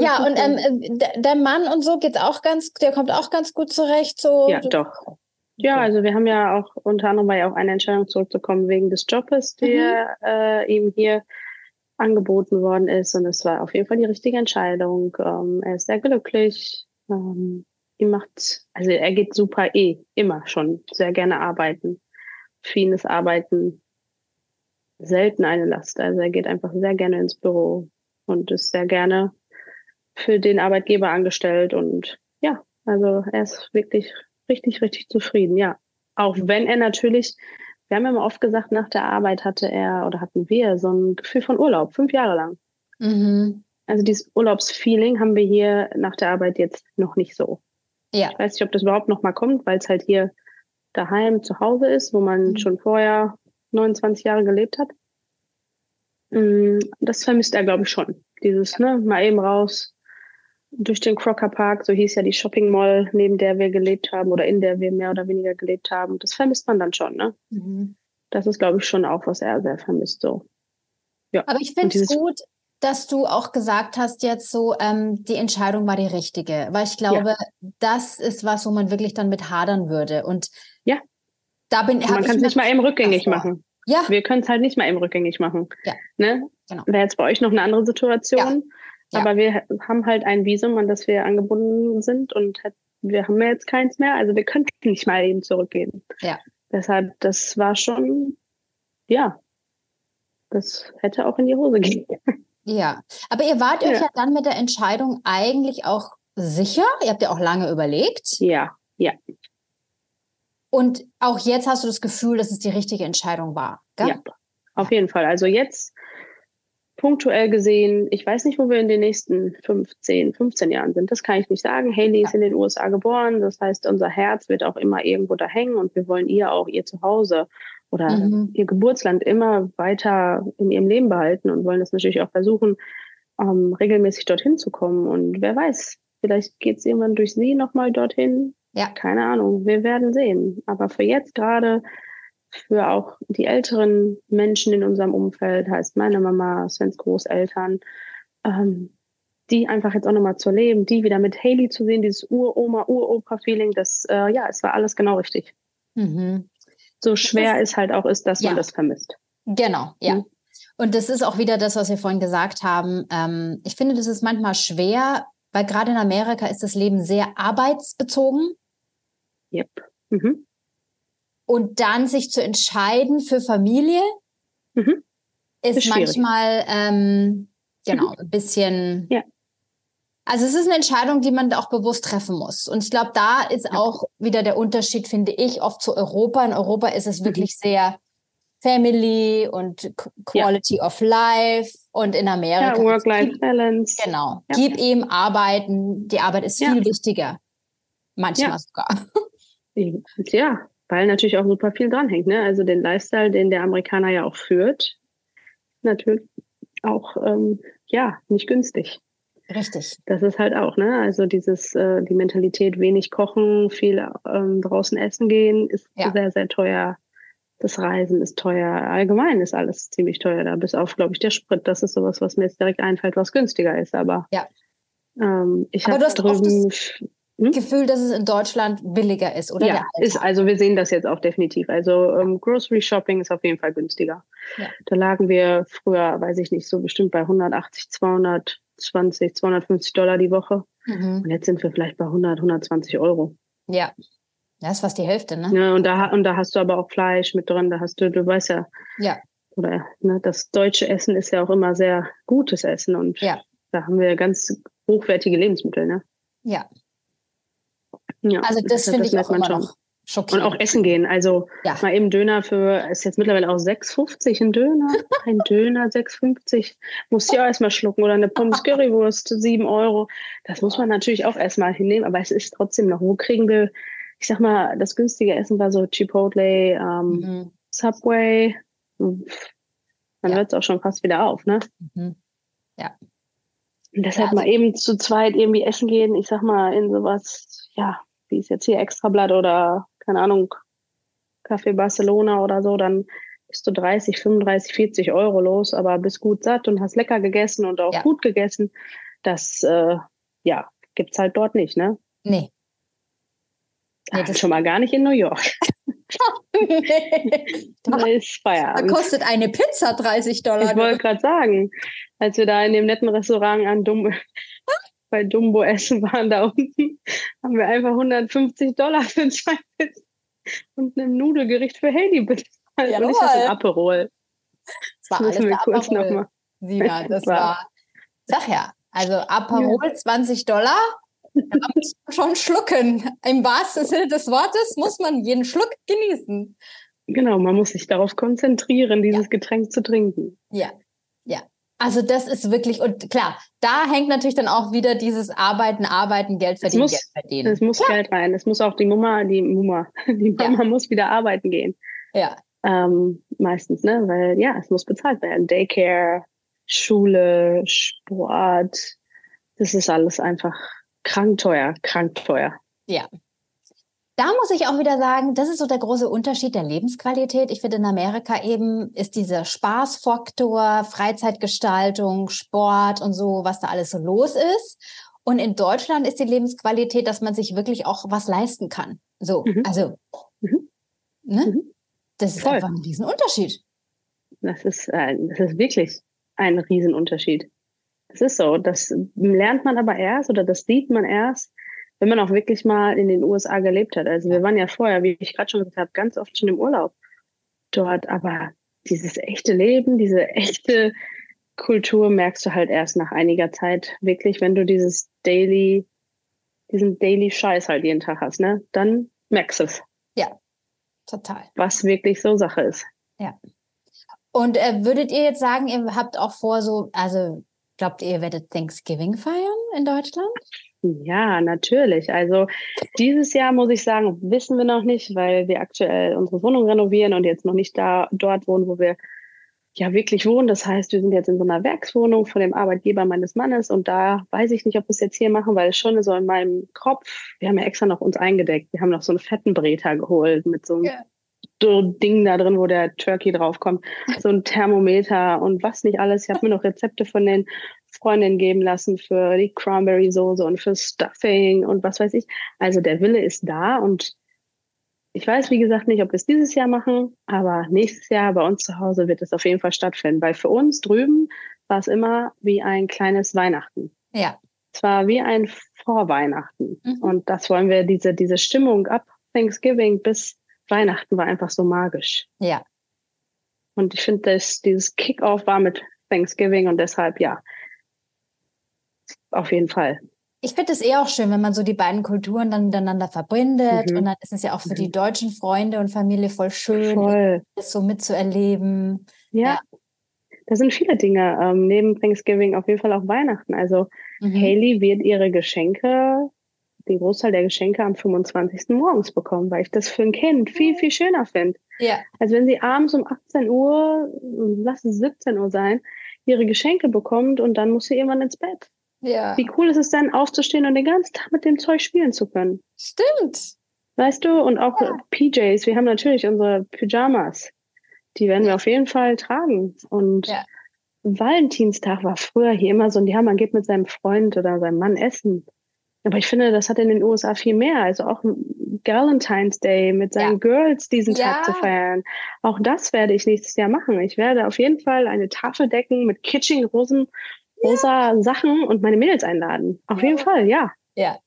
Speaker 1: Ja, und ähm, der Mann und so geht auch ganz, der kommt auch ganz gut zurecht. So.
Speaker 2: Ja, doch. Ja, also wir haben ja auch unter anderem war ja auch eine Entscheidung zurückzukommen wegen des Jobs, der mhm. äh, ihm hier angeboten worden ist. Und es war auf jeden Fall die richtige Entscheidung. Ähm, er ist sehr glücklich. Ähm, ihm macht, also er geht super eh, immer schon sehr gerne arbeiten. Ist Arbeiten selten eine Last. Also er geht einfach sehr gerne ins Büro und ist sehr gerne für den Arbeitgeber angestellt und ja, also er ist wirklich richtig, richtig zufrieden, ja. Auch wenn er natürlich, wir haben immer oft gesagt, nach der Arbeit hatte er oder hatten wir so ein Gefühl von Urlaub, fünf Jahre lang. Mhm. Also dieses Urlaubsfeeling haben wir hier nach der Arbeit jetzt noch nicht so. Ja. Ich weiß nicht, ob das überhaupt noch mal kommt, weil es halt hier daheim zu Hause ist, wo man mhm. schon vorher 29 Jahre gelebt hat. Mm, das vermisst er, glaube ich, schon. Dieses, ne, mal eben raus, durch den Crocker Park, so hieß ja die Shopping Mall, neben der wir gelebt haben oder in der wir mehr oder weniger gelebt haben. Das vermisst man dann schon, ne? Mhm. Das ist, glaube ich, schon auch, was er sehr vermisst, so.
Speaker 1: Ja. Aber ich finde es gut, dass du auch gesagt hast jetzt so, ähm, die Entscheidung war die richtige, weil ich glaube, ja. das ist was, wo man wirklich dann mit hadern würde. Und
Speaker 2: ja,
Speaker 1: da bin
Speaker 2: man kann es nicht mal eben rückgängig davor. machen.
Speaker 1: Ja.
Speaker 2: Wir können es halt nicht mal eben rückgängig machen. Ja. Ne? Genau. Wäre jetzt bei euch noch eine andere Situation. Ja. Ja. Aber wir haben halt ein Visum, an das wir angebunden sind und wir haben ja jetzt keins mehr. Also wir könnten nicht mal eben zurückgehen.
Speaker 1: Ja.
Speaker 2: Deshalb, das war schon, ja, das hätte auch in die Hose gehen.
Speaker 1: Ja, aber ihr wart ja. euch ja dann mit der Entscheidung eigentlich auch sicher. Ihr habt ja auch lange überlegt.
Speaker 2: Ja, ja.
Speaker 1: Und auch jetzt hast du das Gefühl, dass es die richtige Entscheidung war. Gell? Ja,
Speaker 2: auf jeden Fall. Also jetzt punktuell gesehen, ich weiß nicht, wo wir in den nächsten 15, 15 Jahren sind. Das kann ich nicht sagen. Haley ist in den USA geboren. Das heißt, unser Herz wird auch immer irgendwo da hängen und wir wollen ihr auch ihr Zuhause oder mhm. ihr Geburtsland immer weiter in ihrem Leben behalten und wollen das natürlich auch versuchen, ähm, regelmäßig dorthin zu kommen. Und wer weiß, vielleicht geht es irgendwann durch sie nochmal dorthin. Ja. Keine Ahnung, wir werden sehen. Aber für jetzt gerade, für auch die älteren Menschen in unserem Umfeld, heißt meine Mama, Svens Großeltern, ähm, die einfach jetzt auch nochmal zu erleben, die wieder mit Haley zu sehen, dieses Uroma, Uropa-Feeling, das, äh, ja, es war alles genau richtig. Mhm. So schwer ist, es halt auch ist, dass ja. man das vermisst.
Speaker 1: Genau, ja. Mhm. Und das ist auch wieder das, was wir vorhin gesagt haben. Ähm, ich finde, das ist manchmal schwer, weil gerade in Amerika ist das Leben sehr arbeitsbezogen.
Speaker 2: Yep. Mhm.
Speaker 1: Und dann sich zu entscheiden für Familie mhm. ist, ist manchmal ähm, genau mhm. ein bisschen ja. Also es ist eine Entscheidung, die man auch bewusst treffen muss. Und ich glaube, da ist auch wieder der Unterschied, finde ich, oft zu Europa. In Europa ist es mhm. wirklich sehr Family und Quality ja. of Life und in Amerika.
Speaker 2: Ja, Work-Life-Balance.
Speaker 1: Genau. Ja. Gib ihm Arbeiten. Die Arbeit ist viel wichtiger. Manchmal sogar.
Speaker 2: Ja, weil natürlich auch super viel dranhängt. Ne? Also den Lifestyle, den der Amerikaner ja auch führt, natürlich auch ähm, ja nicht günstig.
Speaker 1: Richtig.
Speaker 2: Das ist halt auch, ne? Also dieses, äh, die Mentalität, wenig kochen, viel ähm, draußen essen gehen, ist ja. sehr, sehr teuer. Das Reisen ist teuer. Allgemein ist alles ziemlich teuer da, bis auf, glaube ich, der Sprit. Das ist sowas, was mir jetzt direkt einfällt, was günstiger ist. Aber
Speaker 1: ja.
Speaker 2: ähm, ich habe drüben.
Speaker 1: Hm? Gefühl, dass es in Deutschland billiger ist, oder?
Speaker 2: Ja, ist, also wir sehen das jetzt auch definitiv. Also ähm, Grocery Shopping ist auf jeden Fall günstiger. Ja. Da lagen wir früher, weiß ich nicht, so bestimmt bei 180, 200 220, 250 Dollar die Woche. Mhm. Und jetzt sind wir vielleicht bei 100, 120 Euro.
Speaker 1: Ja. Das ist fast die Hälfte, ne?
Speaker 2: Ja, und da, und da hast du aber auch Fleisch mit drin. Da hast du, du weißt ja.
Speaker 1: Ja.
Speaker 2: Oder, ne, das deutsche Essen ist ja auch immer sehr gutes Essen. Und ja. da haben wir ganz hochwertige Lebensmittel, ne?
Speaker 1: Ja. Ja. Also, das, das finde ich auch immer noch
Speaker 2: Schockierend. Und auch essen gehen. Also ja. mal eben Döner für, ist jetzt mittlerweile auch 6,50 ein Döner. Ein Döner 6,50. Muss ja erstmal schlucken. Oder eine Pommes Currywurst 7 Euro. Das muss man natürlich auch erstmal hinnehmen, aber es ist trotzdem noch. Wo kriegen wir, ich sag mal, das günstige Essen war so Chipotle, ähm, mhm. Subway. Dann ja. hört es auch schon fast wieder auf, ne?
Speaker 1: Mhm. Ja.
Speaker 2: Und deshalb ja, also mal eben zu zweit irgendwie essen gehen, ich sag mal, in sowas, ja, wie ist jetzt hier Extrablatt oder keine Ahnung, Café Barcelona oder so, dann bist du 30, 35, 40 Euro los, aber bist gut satt und hast lecker gegessen und auch ja. gut gegessen. Das, äh, ja, gibt's halt dort nicht, ne?
Speaker 1: Nee.
Speaker 2: nee das schon mal gar nicht in New York. nee. Da ist Feierabend.
Speaker 1: Da kostet eine Pizza 30 Dollar.
Speaker 2: Ich wollte gerade sagen, als wir da in dem netten Restaurant an Dumm bei Dumbo essen waren da unten, haben wir einfach 150 Dollar für zwei Pizzen und ein Nudelgericht für Haley bezahlt. Und ich hatte ein Aperol.
Speaker 1: Das war alles wir kurz nochmal. Sina, das war, war, sag ja, also Aperol ja. 20 Dollar, da muss man schon schlucken. Im wahrsten Sinne des Wortes muss man jeden Schluck genießen.
Speaker 2: Genau, man muss sich darauf konzentrieren, dieses ja. Getränk zu trinken.
Speaker 1: Ja, ja. Also das ist wirklich, und klar, da hängt natürlich dann auch wieder dieses Arbeiten, Arbeiten, Geld verdienen,
Speaker 2: muss,
Speaker 1: Geld verdienen.
Speaker 2: Es muss Geld rein. Es muss auch die Mama, die Mama, die Mama ja. muss wieder arbeiten gehen.
Speaker 1: Ja.
Speaker 2: Ähm, meistens, ne? Weil ja, es muss bezahlt werden. Daycare, Schule, Sport, das ist alles einfach krank teuer, krank teuer.
Speaker 1: Ja, da muss ich auch wieder sagen, das ist so der große Unterschied der Lebensqualität. Ich finde, in Amerika eben ist dieser Spaßfaktor, Freizeitgestaltung, Sport und so, was da alles so los ist. Und in Deutschland ist die Lebensqualität, dass man sich wirklich auch was leisten kann. So, mhm. also, mhm. Ne? Mhm. das ist Voll. einfach ein Riesenunterschied.
Speaker 2: Das ist, äh, das ist wirklich ein Riesenunterschied. Das ist so. Das lernt man aber erst oder das sieht man erst, wenn man auch wirklich mal in den USA gelebt hat. Also wir waren ja vorher, wie ich gerade schon gesagt habe, ganz oft schon im Urlaub dort, aber dieses echte Leben, diese echte Kultur merkst du halt erst nach einiger Zeit wirklich, wenn du dieses Daily, diesen Daily Scheiß halt jeden Tag hast, ne? Dann merkst du es.
Speaker 1: Ja, total.
Speaker 2: Was wirklich so Sache ist.
Speaker 1: Ja. Und äh, würdet ihr jetzt sagen, ihr habt auch vor, so, also glaubt ihr, ihr werdet Thanksgiving feiern in Deutschland?
Speaker 2: Ja, natürlich. Also dieses Jahr muss ich sagen, wissen wir noch nicht, weil wir aktuell unsere Wohnung renovieren und jetzt noch nicht da dort wohnen, wo wir ja wirklich wohnen. Das heißt, wir sind jetzt in so einer Werkswohnung von dem Arbeitgeber meines Mannes und da weiß ich nicht, ob wir es jetzt hier machen, weil es schon so in meinem Kopf, wir haben ja extra noch uns eingedeckt. Wir haben noch so einen fetten Breter geholt mit so einem yeah. Ding da drin, wo der Turkey draufkommt. So ein Thermometer und was nicht alles. Ich habe mir noch Rezepte von den Freundinnen geben lassen für die Cranberry Soße und für Stuffing und was weiß ich. Also der Wille ist da und ich weiß, wie gesagt, nicht, ob wir es dieses Jahr machen, aber nächstes Jahr bei uns zu Hause wird es auf jeden Fall stattfinden, weil für uns drüben war es immer wie ein kleines Weihnachten.
Speaker 1: Ja.
Speaker 2: Es war wie ein Vorweihnachten. Mhm. Und das wollen wir, diese, diese Stimmung ab Thanksgiving bis Weihnachten war einfach so magisch.
Speaker 1: Ja.
Speaker 2: Und ich finde, dass dieses Kickoff war mit Thanksgiving und deshalb ja. Auf jeden Fall.
Speaker 1: Ich finde es eh auch schön, wenn man so die beiden Kulturen dann miteinander verbindet. Mhm. Und dann ist es ja auch für mhm. die deutschen Freunde und Familie voll schön, voll. das so mitzuerleben.
Speaker 2: Ja. ja. Da sind viele Dinge. Ähm, neben Thanksgiving auf jeden Fall auch Weihnachten. Also mhm. Haley wird ihre Geschenke, den Großteil der Geschenke am 25. morgens bekommen, weil ich das für ein Kind viel, viel schöner finde.
Speaker 1: Ja.
Speaker 2: Also wenn sie abends um 18 Uhr, lass es 17 Uhr sein, ihre Geschenke bekommt und dann muss sie irgendwann ins Bett.
Speaker 1: Ja.
Speaker 2: Wie cool ist es dann, aufzustehen und den ganzen Tag mit dem Zeug spielen zu können?
Speaker 1: Stimmt.
Speaker 2: Weißt du, und auch ja. PJs, wir haben natürlich unsere Pyjamas. Die werden wir auf jeden Fall tragen. Und ja. Valentinstag war früher hier immer so, und ja, man geht mit seinem Freund oder seinem Mann essen. Aber ich finde, das hat in den USA viel mehr. Also auch Valentine's Day mit seinen ja. Girls diesen Tag zu feiern. Auch das werde ich nächstes Jahr machen. Ich werde auf jeden Fall eine Tafel decken mit kitschigen Rosen rosa. Sachen und meine Mädels einladen. Auf jeden Fall, ja.
Speaker 1: Ja.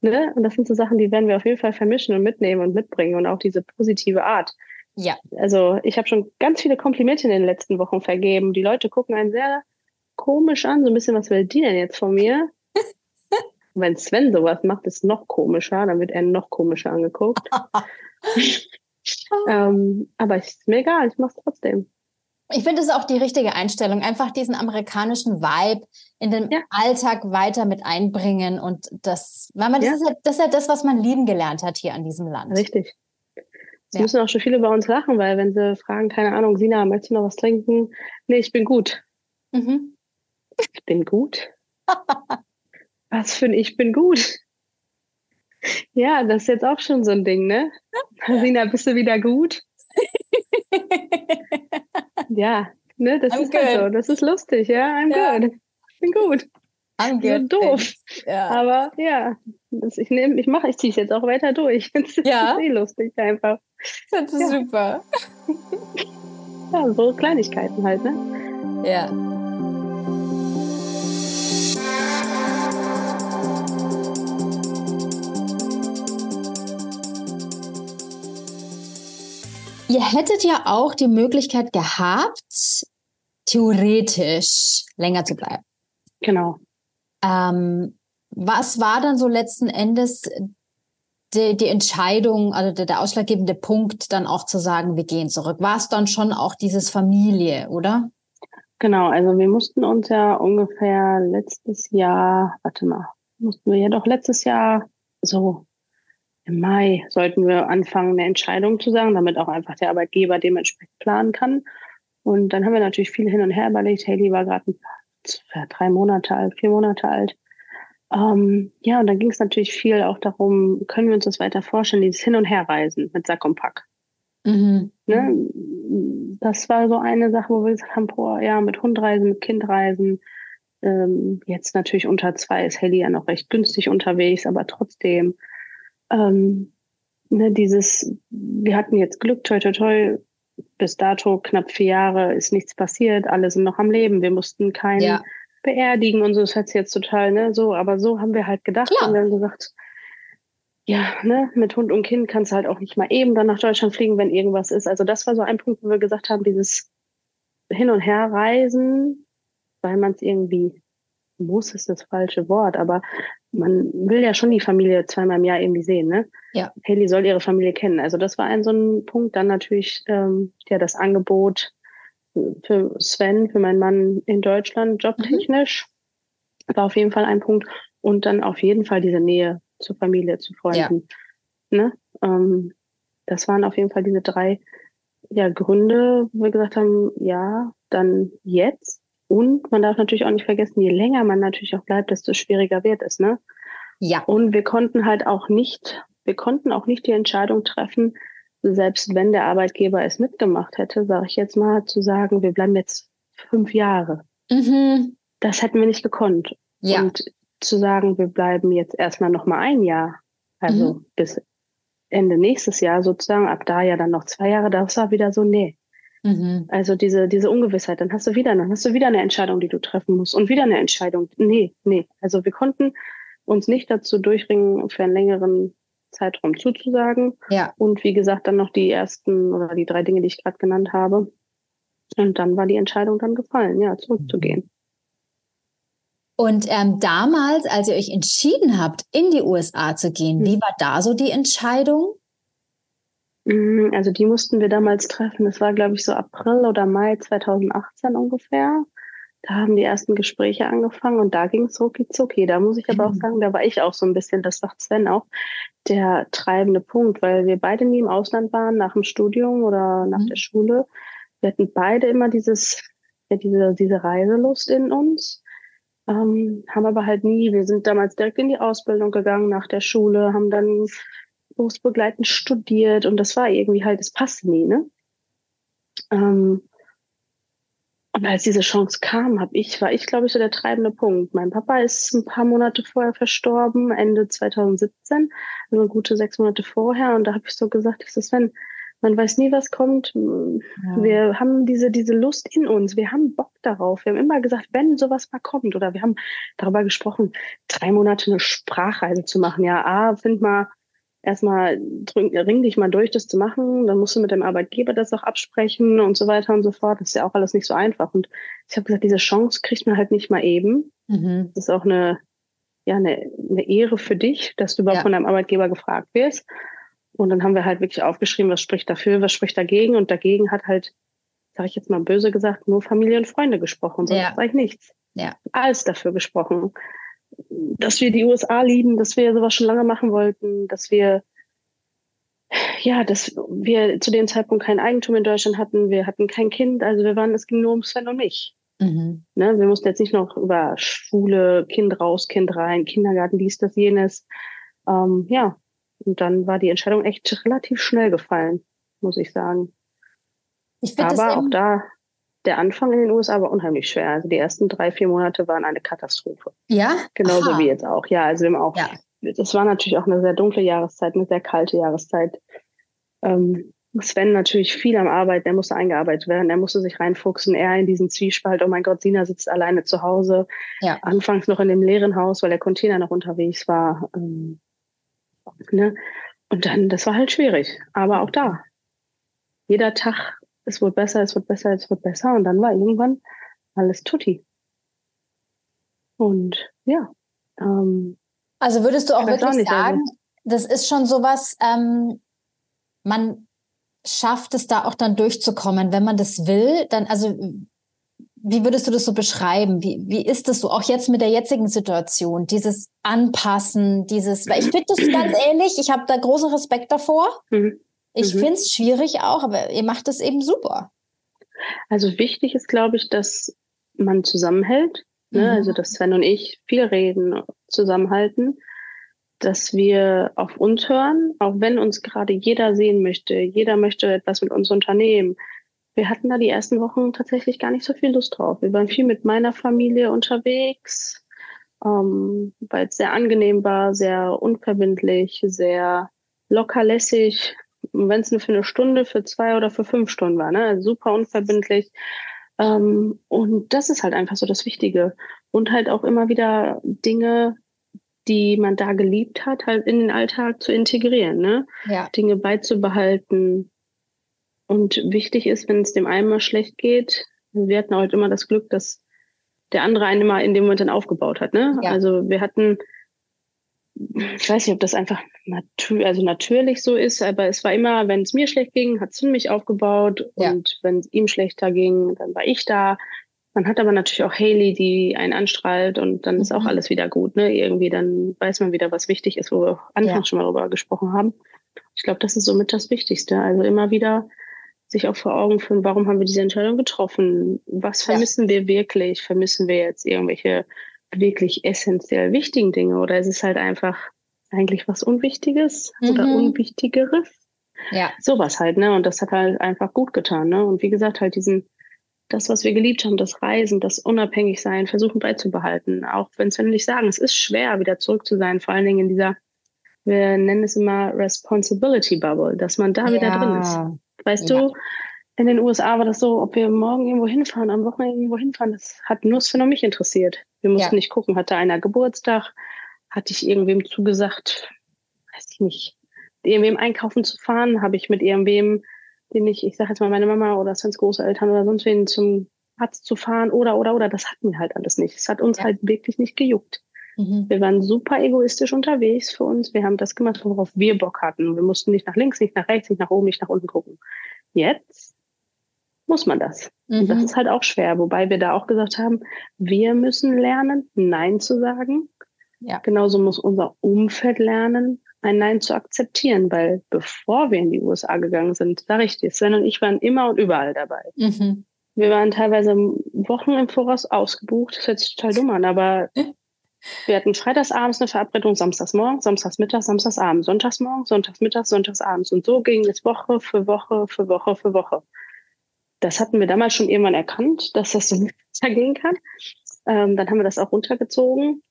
Speaker 2: Ne? Und das sind so Sachen, die werden wir auf jeden Fall vermischen und mitnehmen und mitbringen und auch diese positive Art.
Speaker 1: Ja.
Speaker 2: Also ich habe schon ganz viele Komplimente in den letzten Wochen vergeben. Die Leute gucken einen sehr komisch an, so ein bisschen, was will die denn jetzt von mir? Wenn Sven sowas macht, ist noch komischer, dann wird er noch komischer angeguckt. ähm, aber ist mir egal, ich mache es trotzdem.
Speaker 1: Ich finde es auch die richtige Einstellung, einfach diesen amerikanischen Vibe in den ja. Alltag weiter mit einbringen und das, weil man, das, ja. ist ja, das ist ja das, was man lieben gelernt hat hier an diesem Land.
Speaker 2: Richtig. Es müssen auch schon viele bei uns lachen, weil wenn sie fragen, keine Ahnung, Sina, möchtest du noch was trinken? Nee, ich bin gut. Mhm. Ich bin gut? was für ein Ich bin gut? Ja, das ist jetzt auch schon so ein Ding, ne? Sina, bist du wieder gut? ja, ne, das I'm ist halt so. Das ist lustig, ja. I'm ja. good. Ich bin gut.
Speaker 1: I'm good.
Speaker 2: So doof. Ja. Aber ja, ich nehme, ich mache, ich ziehe es jetzt auch weiter durch. Das
Speaker 1: ja.
Speaker 2: ist eh lustig einfach.
Speaker 1: Das ist ja. super.
Speaker 2: ja, so Kleinigkeiten halt, ne?
Speaker 1: Ja. Ihr hättet ja auch die Möglichkeit gehabt, theoretisch länger zu bleiben.
Speaker 2: Genau.
Speaker 1: Ähm, was war dann so letzten Endes die, die Entscheidung, also der, der, ausschlaggebende Punkt, dann auch zu sagen, wir gehen zurück? War es dann schon auch dieses Familie, oder?
Speaker 2: Genau, also wir mussten uns ja ungefähr letztes Jahr, warte mal, mussten wir ja doch letztes Jahr so im Mai sollten wir anfangen, eine Entscheidung zu sagen, damit auch einfach der Arbeitgeber dementsprechend planen kann. Und dann haben wir natürlich viel hin und her überlegt. Haley war gerade drei Monate alt, vier Monate alt. Ähm, ja, und dann ging es natürlich viel auch darum, können wir uns das weiter vorstellen, dieses Hin- und Herreisen mit Sack und Pack. Mhm. Ne? Das war so eine Sache, wo wir gesagt haben, boah, ja, mit Hundreisen, mit Kindreisen. Ähm, jetzt natürlich unter zwei ist Haley ja noch recht günstig unterwegs, aber trotzdem ähm, ne, dieses, wir hatten jetzt Glück, toi, toi, toi, bis dato knapp vier Jahre ist nichts passiert, alle sind noch am Leben, wir mussten keinen ja. beerdigen und so, das hört sich jetzt total, ne, so, aber so haben wir halt gedacht Klar. und haben gesagt, ja, ne, mit Hund und Kind kannst du halt auch nicht mal eben dann nach Deutschland fliegen, wenn irgendwas ist. Also das war so ein Punkt, wo wir gesagt haben, dieses Hin- und Herreisen, weil man es irgendwie muss, ist das falsche Wort, aber man will ja schon die Familie zweimal im Jahr irgendwie sehen, ne?
Speaker 1: Ja.
Speaker 2: Haley soll ihre Familie kennen. Also das war ein so ein Punkt. Dann natürlich ähm, ja das Angebot für Sven, für meinen Mann in Deutschland, jobtechnisch, mhm. war auf jeden Fall ein Punkt. Und dann auf jeden Fall diese Nähe zur Familie, zu Freunden. Ja. Ne? Ähm, das waren auf jeden Fall diese drei ja, Gründe, wo wir gesagt haben, ja, dann jetzt. Und man darf natürlich auch nicht vergessen, je länger man natürlich auch bleibt, desto schwieriger wird es, ne?
Speaker 1: Ja.
Speaker 2: Und wir konnten halt auch nicht, wir konnten auch nicht die Entscheidung treffen, selbst wenn der Arbeitgeber es mitgemacht hätte, sage ich jetzt mal, zu sagen, wir bleiben jetzt fünf Jahre. Mhm. Das hätten wir nicht gekonnt. Ja. Und zu sagen, wir bleiben jetzt erstmal noch mal ein Jahr, also mhm. bis Ende nächstes Jahr sozusagen, ab da ja dann noch zwei Jahre, das war wieder so, nee. Mhm. Also diese, diese Ungewissheit, dann hast du wieder, dann hast du wieder eine Entscheidung, die du treffen musst und wieder eine Entscheidung. Nee, nee. Also wir konnten uns nicht dazu durchringen, für einen längeren Zeitraum zuzusagen. Ja. Und wie gesagt, dann noch die ersten oder die drei Dinge, die ich gerade genannt habe. Und dann war die Entscheidung dann gefallen, ja, zurückzugehen.
Speaker 1: Und ähm, damals, als ihr euch entschieden habt, in die USA zu gehen, mhm. wie war da so die Entscheidung?
Speaker 2: Mhm, also die mussten wir damals treffen. Das war, glaube ich, so April oder Mai 2018 ungefähr. Da haben die ersten Gespräche angefangen und da ging es rucki zucki. Da muss ich aber mhm. auch sagen, da war ich auch so ein bisschen, das sagt Sven auch, der treibende Punkt, weil wir beide nie im Ausland waren, nach dem Studium oder nach mhm. der Schule. Wir hatten beide immer dieses, ja, diese, diese Reiselust in uns, ähm, haben aber halt nie, wir sind damals direkt in die Ausbildung gegangen nach der Schule, haben dann berufsbegleitend studiert und das war irgendwie halt, es passte nie, ne? Ähm, und als diese Chance kam, hab ich, war ich, glaube ich, so der treibende Punkt. Mein Papa ist ein paar Monate vorher verstorben, Ende 2017, also gute sechs Monate vorher. Und da habe ich so gesagt, ich so, Sven, man weiß nie, was kommt. Ja. Wir haben diese, diese Lust in uns. Wir haben Bock darauf. Wir haben immer gesagt, wenn sowas mal kommt, oder wir haben darüber gesprochen, drei Monate eine Sprachreise zu machen. Ja, A, find mal erstmal ring dich mal durch, das zu machen. Dann musst du mit dem Arbeitgeber das auch absprechen und so weiter und so fort. Das ist ja auch alles nicht so einfach. Und ich habe gesagt, diese Chance kriegt man halt nicht mal eben. Mhm. Das ist auch eine, ja, eine, eine Ehre für dich, dass du überhaupt ja. von deinem Arbeitgeber gefragt wirst. Und dann haben wir halt wirklich aufgeschrieben, was spricht dafür, was spricht dagegen. Und dagegen hat halt, sage ich jetzt mal böse gesagt, nur Familie und Freunde gesprochen, sonst ja. ich nichts. Ja. Alles dafür gesprochen dass wir die USA lieben, dass wir sowas schon lange machen wollten, dass wir ja, dass wir zu dem Zeitpunkt kein Eigentum in Deutschland hatten, wir hatten kein Kind, also wir waren, es ging nur um Sven und mich. Mhm. Ne, wir mussten jetzt nicht noch über Schule, Kind raus, Kind rein, Kindergarten, dies, das, jenes. Ähm, ja, und dann war die Entscheidung echt relativ schnell gefallen, muss ich sagen. Ich Aber auch da der Anfang in den USA war unheimlich schwer. Also die ersten drei, vier Monate waren eine Katastrophe.
Speaker 1: Ja?
Speaker 2: Genauso Aha. wie jetzt auch. Ja, also wir haben auch, ja. das war natürlich auch eine sehr dunkle Jahreszeit, eine sehr kalte Jahreszeit. Ähm, Sven natürlich viel am Arbeiten, er musste eingearbeitet werden, er musste sich reinfuchsen, er in diesen Zwiespalt, oh mein Gott, Sina sitzt alleine zu Hause. Ja. Anfangs noch in dem leeren Haus, weil der Container noch unterwegs war. Ähm, ne? Und dann, das war halt schwierig. Aber auch da, jeder Tag es wird besser, es wird besser, es wird besser. Und dann war irgendwann alles tutti. Und ja. Ähm,
Speaker 1: also würdest du auch wirklich auch sagen, also. das ist schon sowas, ähm, man schafft es da auch dann durchzukommen, wenn man das will, dann, also wie würdest du das so beschreiben? Wie, wie ist das so, auch jetzt mit der jetzigen Situation, dieses Anpassen, dieses, weil ich finde das ganz ähnlich, ich habe da großen Respekt davor. Mhm. Ich mhm. finde es schwierig auch, aber ihr macht es eben super.
Speaker 2: Also wichtig ist, glaube ich, dass man zusammenhält. Ne? Mhm. Also dass Sven und ich viel reden, zusammenhalten, dass wir auf uns hören, auch wenn uns gerade jeder sehen möchte, jeder möchte etwas mit uns unternehmen. Wir hatten da die ersten Wochen tatsächlich gar nicht so viel Lust drauf. Wir waren viel mit meiner Familie unterwegs, ähm, weil es sehr angenehm war, sehr unverbindlich, sehr lockerlässig wenn es nur für eine Stunde, für zwei oder für fünf Stunden war, ne? Also super unverbindlich. Ähm, und das ist halt einfach so das Wichtige. Und halt auch immer wieder Dinge, die man da geliebt hat, halt in den Alltag zu integrieren, ne? Ja. Dinge beizubehalten. Und wichtig ist, wenn es dem einen mal schlecht geht, wir hatten halt immer das Glück, dass der andere einen immer in dem Moment dann aufgebaut hat, ne? Ja. Also wir hatten ich weiß nicht, ob das einfach natür also natürlich so ist, aber es war immer, wenn es mir schlecht ging, hat es mich aufgebaut ja. und wenn es ihm schlechter ging, dann war ich da. Man hat aber natürlich auch Haley, die einen anstrahlt und dann ist auch mhm. alles wieder gut, ne? Irgendwie, dann weiß man wieder, was wichtig ist, wo wir anfangs ja. schon mal darüber gesprochen haben. Ich glaube, das ist somit das Wichtigste. Also immer wieder sich auch vor Augen führen, warum haben wir diese Entscheidung getroffen? Was vermissen ja. wir wirklich? Vermissen wir jetzt irgendwelche wirklich essentiell wichtigen Dinge oder ist es halt einfach eigentlich was Unwichtiges mhm. oder Unwichtigeres? Ja. Sowas halt, ne? Und das hat halt einfach gut getan, ne? Und wie gesagt, halt diesen, das, was wir geliebt haben, das Reisen, das Unabhängigsein, versuchen beizubehalten. Auch wenn es, wenn wir nicht sagen, es ist schwer, wieder zurück zu sein, vor allen Dingen in dieser, wir nennen es immer Responsibility Bubble, dass man da ja. wieder drin ist. Weißt ja. du, in den USA war das so, ob wir morgen irgendwo hinfahren, am Wochenende irgendwo hinfahren, das hat nur und mich interessiert. Wir mussten ja. nicht gucken, hatte einer Geburtstag, hatte ich irgendwem zugesagt, weiß ich nicht, irgendwem einkaufen zu fahren, habe ich mit irgendwem, den ich, ich sage jetzt mal meine Mama oder Svens Großeltern oder sonst wen zum Arzt zu fahren oder, oder, oder, das hatten wir halt alles nicht. Es hat uns ja. halt wirklich nicht gejuckt. Mhm. Wir waren super egoistisch unterwegs für uns. Wir haben das gemacht, worauf wir Bock hatten. Wir mussten nicht nach links, nicht nach rechts, nicht nach oben, nicht nach unten gucken. Jetzt muss man das. Mhm. Und das mhm. ist halt auch schwer, wobei wir da auch gesagt haben, wir müssen lernen, Nein zu sagen. Ja. Genauso muss unser Umfeld lernen, ein Nein zu akzeptieren, weil bevor wir in die USA gegangen sind, sage ich dir, Sven und ich waren immer und überall dabei. Mhm. Wir waren teilweise Wochen im Voraus ausgebucht. Das hört sich total dumm an, aber wir hatten freitagsabends eine Verabredung, samstagsmorgen, samstagsmittag, samstagsabend, sonntagsmorgen, sonntagsmittag, sonntagsabends. Und so ging es Woche für Woche für Woche für Woche. Das hatten wir damals schon irgendwann erkannt, dass das so weitergehen kann. Ähm, dann haben wir das auch runtergezogen.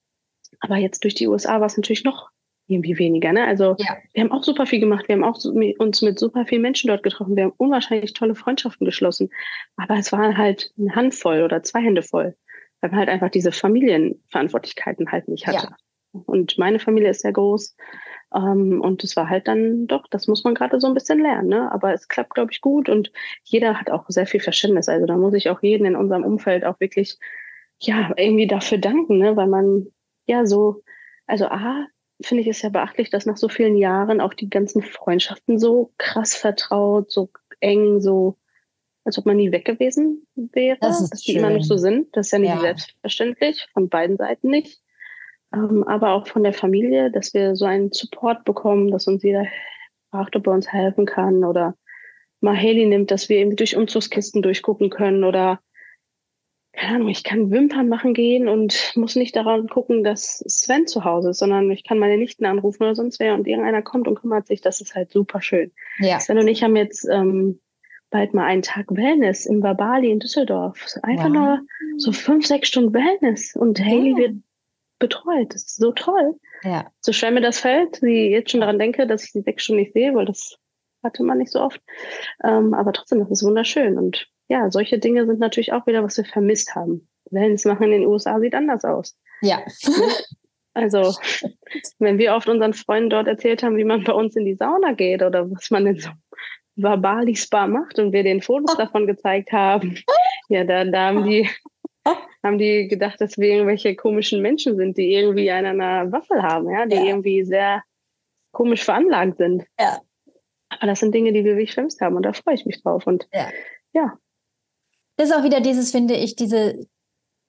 Speaker 2: Aber jetzt durch die USA war es natürlich noch irgendwie weniger. Ne? Also ja. wir haben auch super viel gemacht. Wir haben auch uns mit super vielen Menschen dort getroffen. Wir haben unwahrscheinlich tolle Freundschaften geschlossen. Aber es waren halt eine Handvoll oder zwei Hände voll, weil man halt einfach diese Familienverantwortlichkeiten halt nicht hatte. Ja. Und meine Familie ist sehr groß. Ähm, und es war halt dann doch, das muss man gerade so ein bisschen lernen. Ne? Aber es klappt, glaube ich, gut und jeder hat auch sehr viel Verständnis. Also da muss ich auch jeden in unserem Umfeld auch wirklich, ja, irgendwie dafür danken, ne? weil man ja so, also A, finde ich es ja beachtlich, dass nach so vielen Jahren auch die ganzen Freundschaften so krass vertraut, so eng, so als ob man nie weg gewesen wäre, das dass die schön. immer noch so sind. Das ist ja nicht ja. selbstverständlich, von beiden Seiten nicht. Ähm, aber auch von der Familie, dass wir so einen Support bekommen, dass uns jeder fragt, ob er uns helfen kann oder mal Haley nimmt, dass wir irgendwie durch Umzugskisten durchgucken können oder keine Ahnung, ich kann Wimpern machen gehen und muss nicht daran gucken, dass Sven zu Hause ist, sondern ich kann meine Nichten anrufen oder sonst wer und irgendeiner kommt und kümmert sich. Das ist halt super schön. Ja. Sven und ich haben jetzt ähm, bald mal einen Tag Wellness im Babali in Düsseldorf. Einfach wow. nur so fünf, sechs Stunden Wellness und ja. Haley wird betreut. Das ist so toll. Ja. So schwer mir das fällt, sie jetzt schon daran denke, dass ich die sechs Stunden nicht sehe, weil das hatte man nicht so oft. Ähm, aber trotzdem, das ist wunderschön und ja, solche Dinge sind natürlich auch wieder, was wir vermisst haben. Wellness machen in den USA sieht anders aus.
Speaker 1: Ja.
Speaker 2: Also, wenn wir oft unseren Freunden dort erzählt haben, wie man bei uns in die Sauna geht oder was man in so Bali Spa macht und wir den Fotos davon gezeigt haben, ja, da, da haben die haben die gedacht, dass wir irgendwelche komischen Menschen sind, die irgendwie einen an einer Waffel haben, ja, die ja. irgendwie sehr komisch veranlagt sind. Ja. Aber das sind Dinge, die wir wirklich vermisst haben und da freue ich mich drauf. Und ja, ja
Speaker 1: das ist auch wieder dieses, finde ich, diese,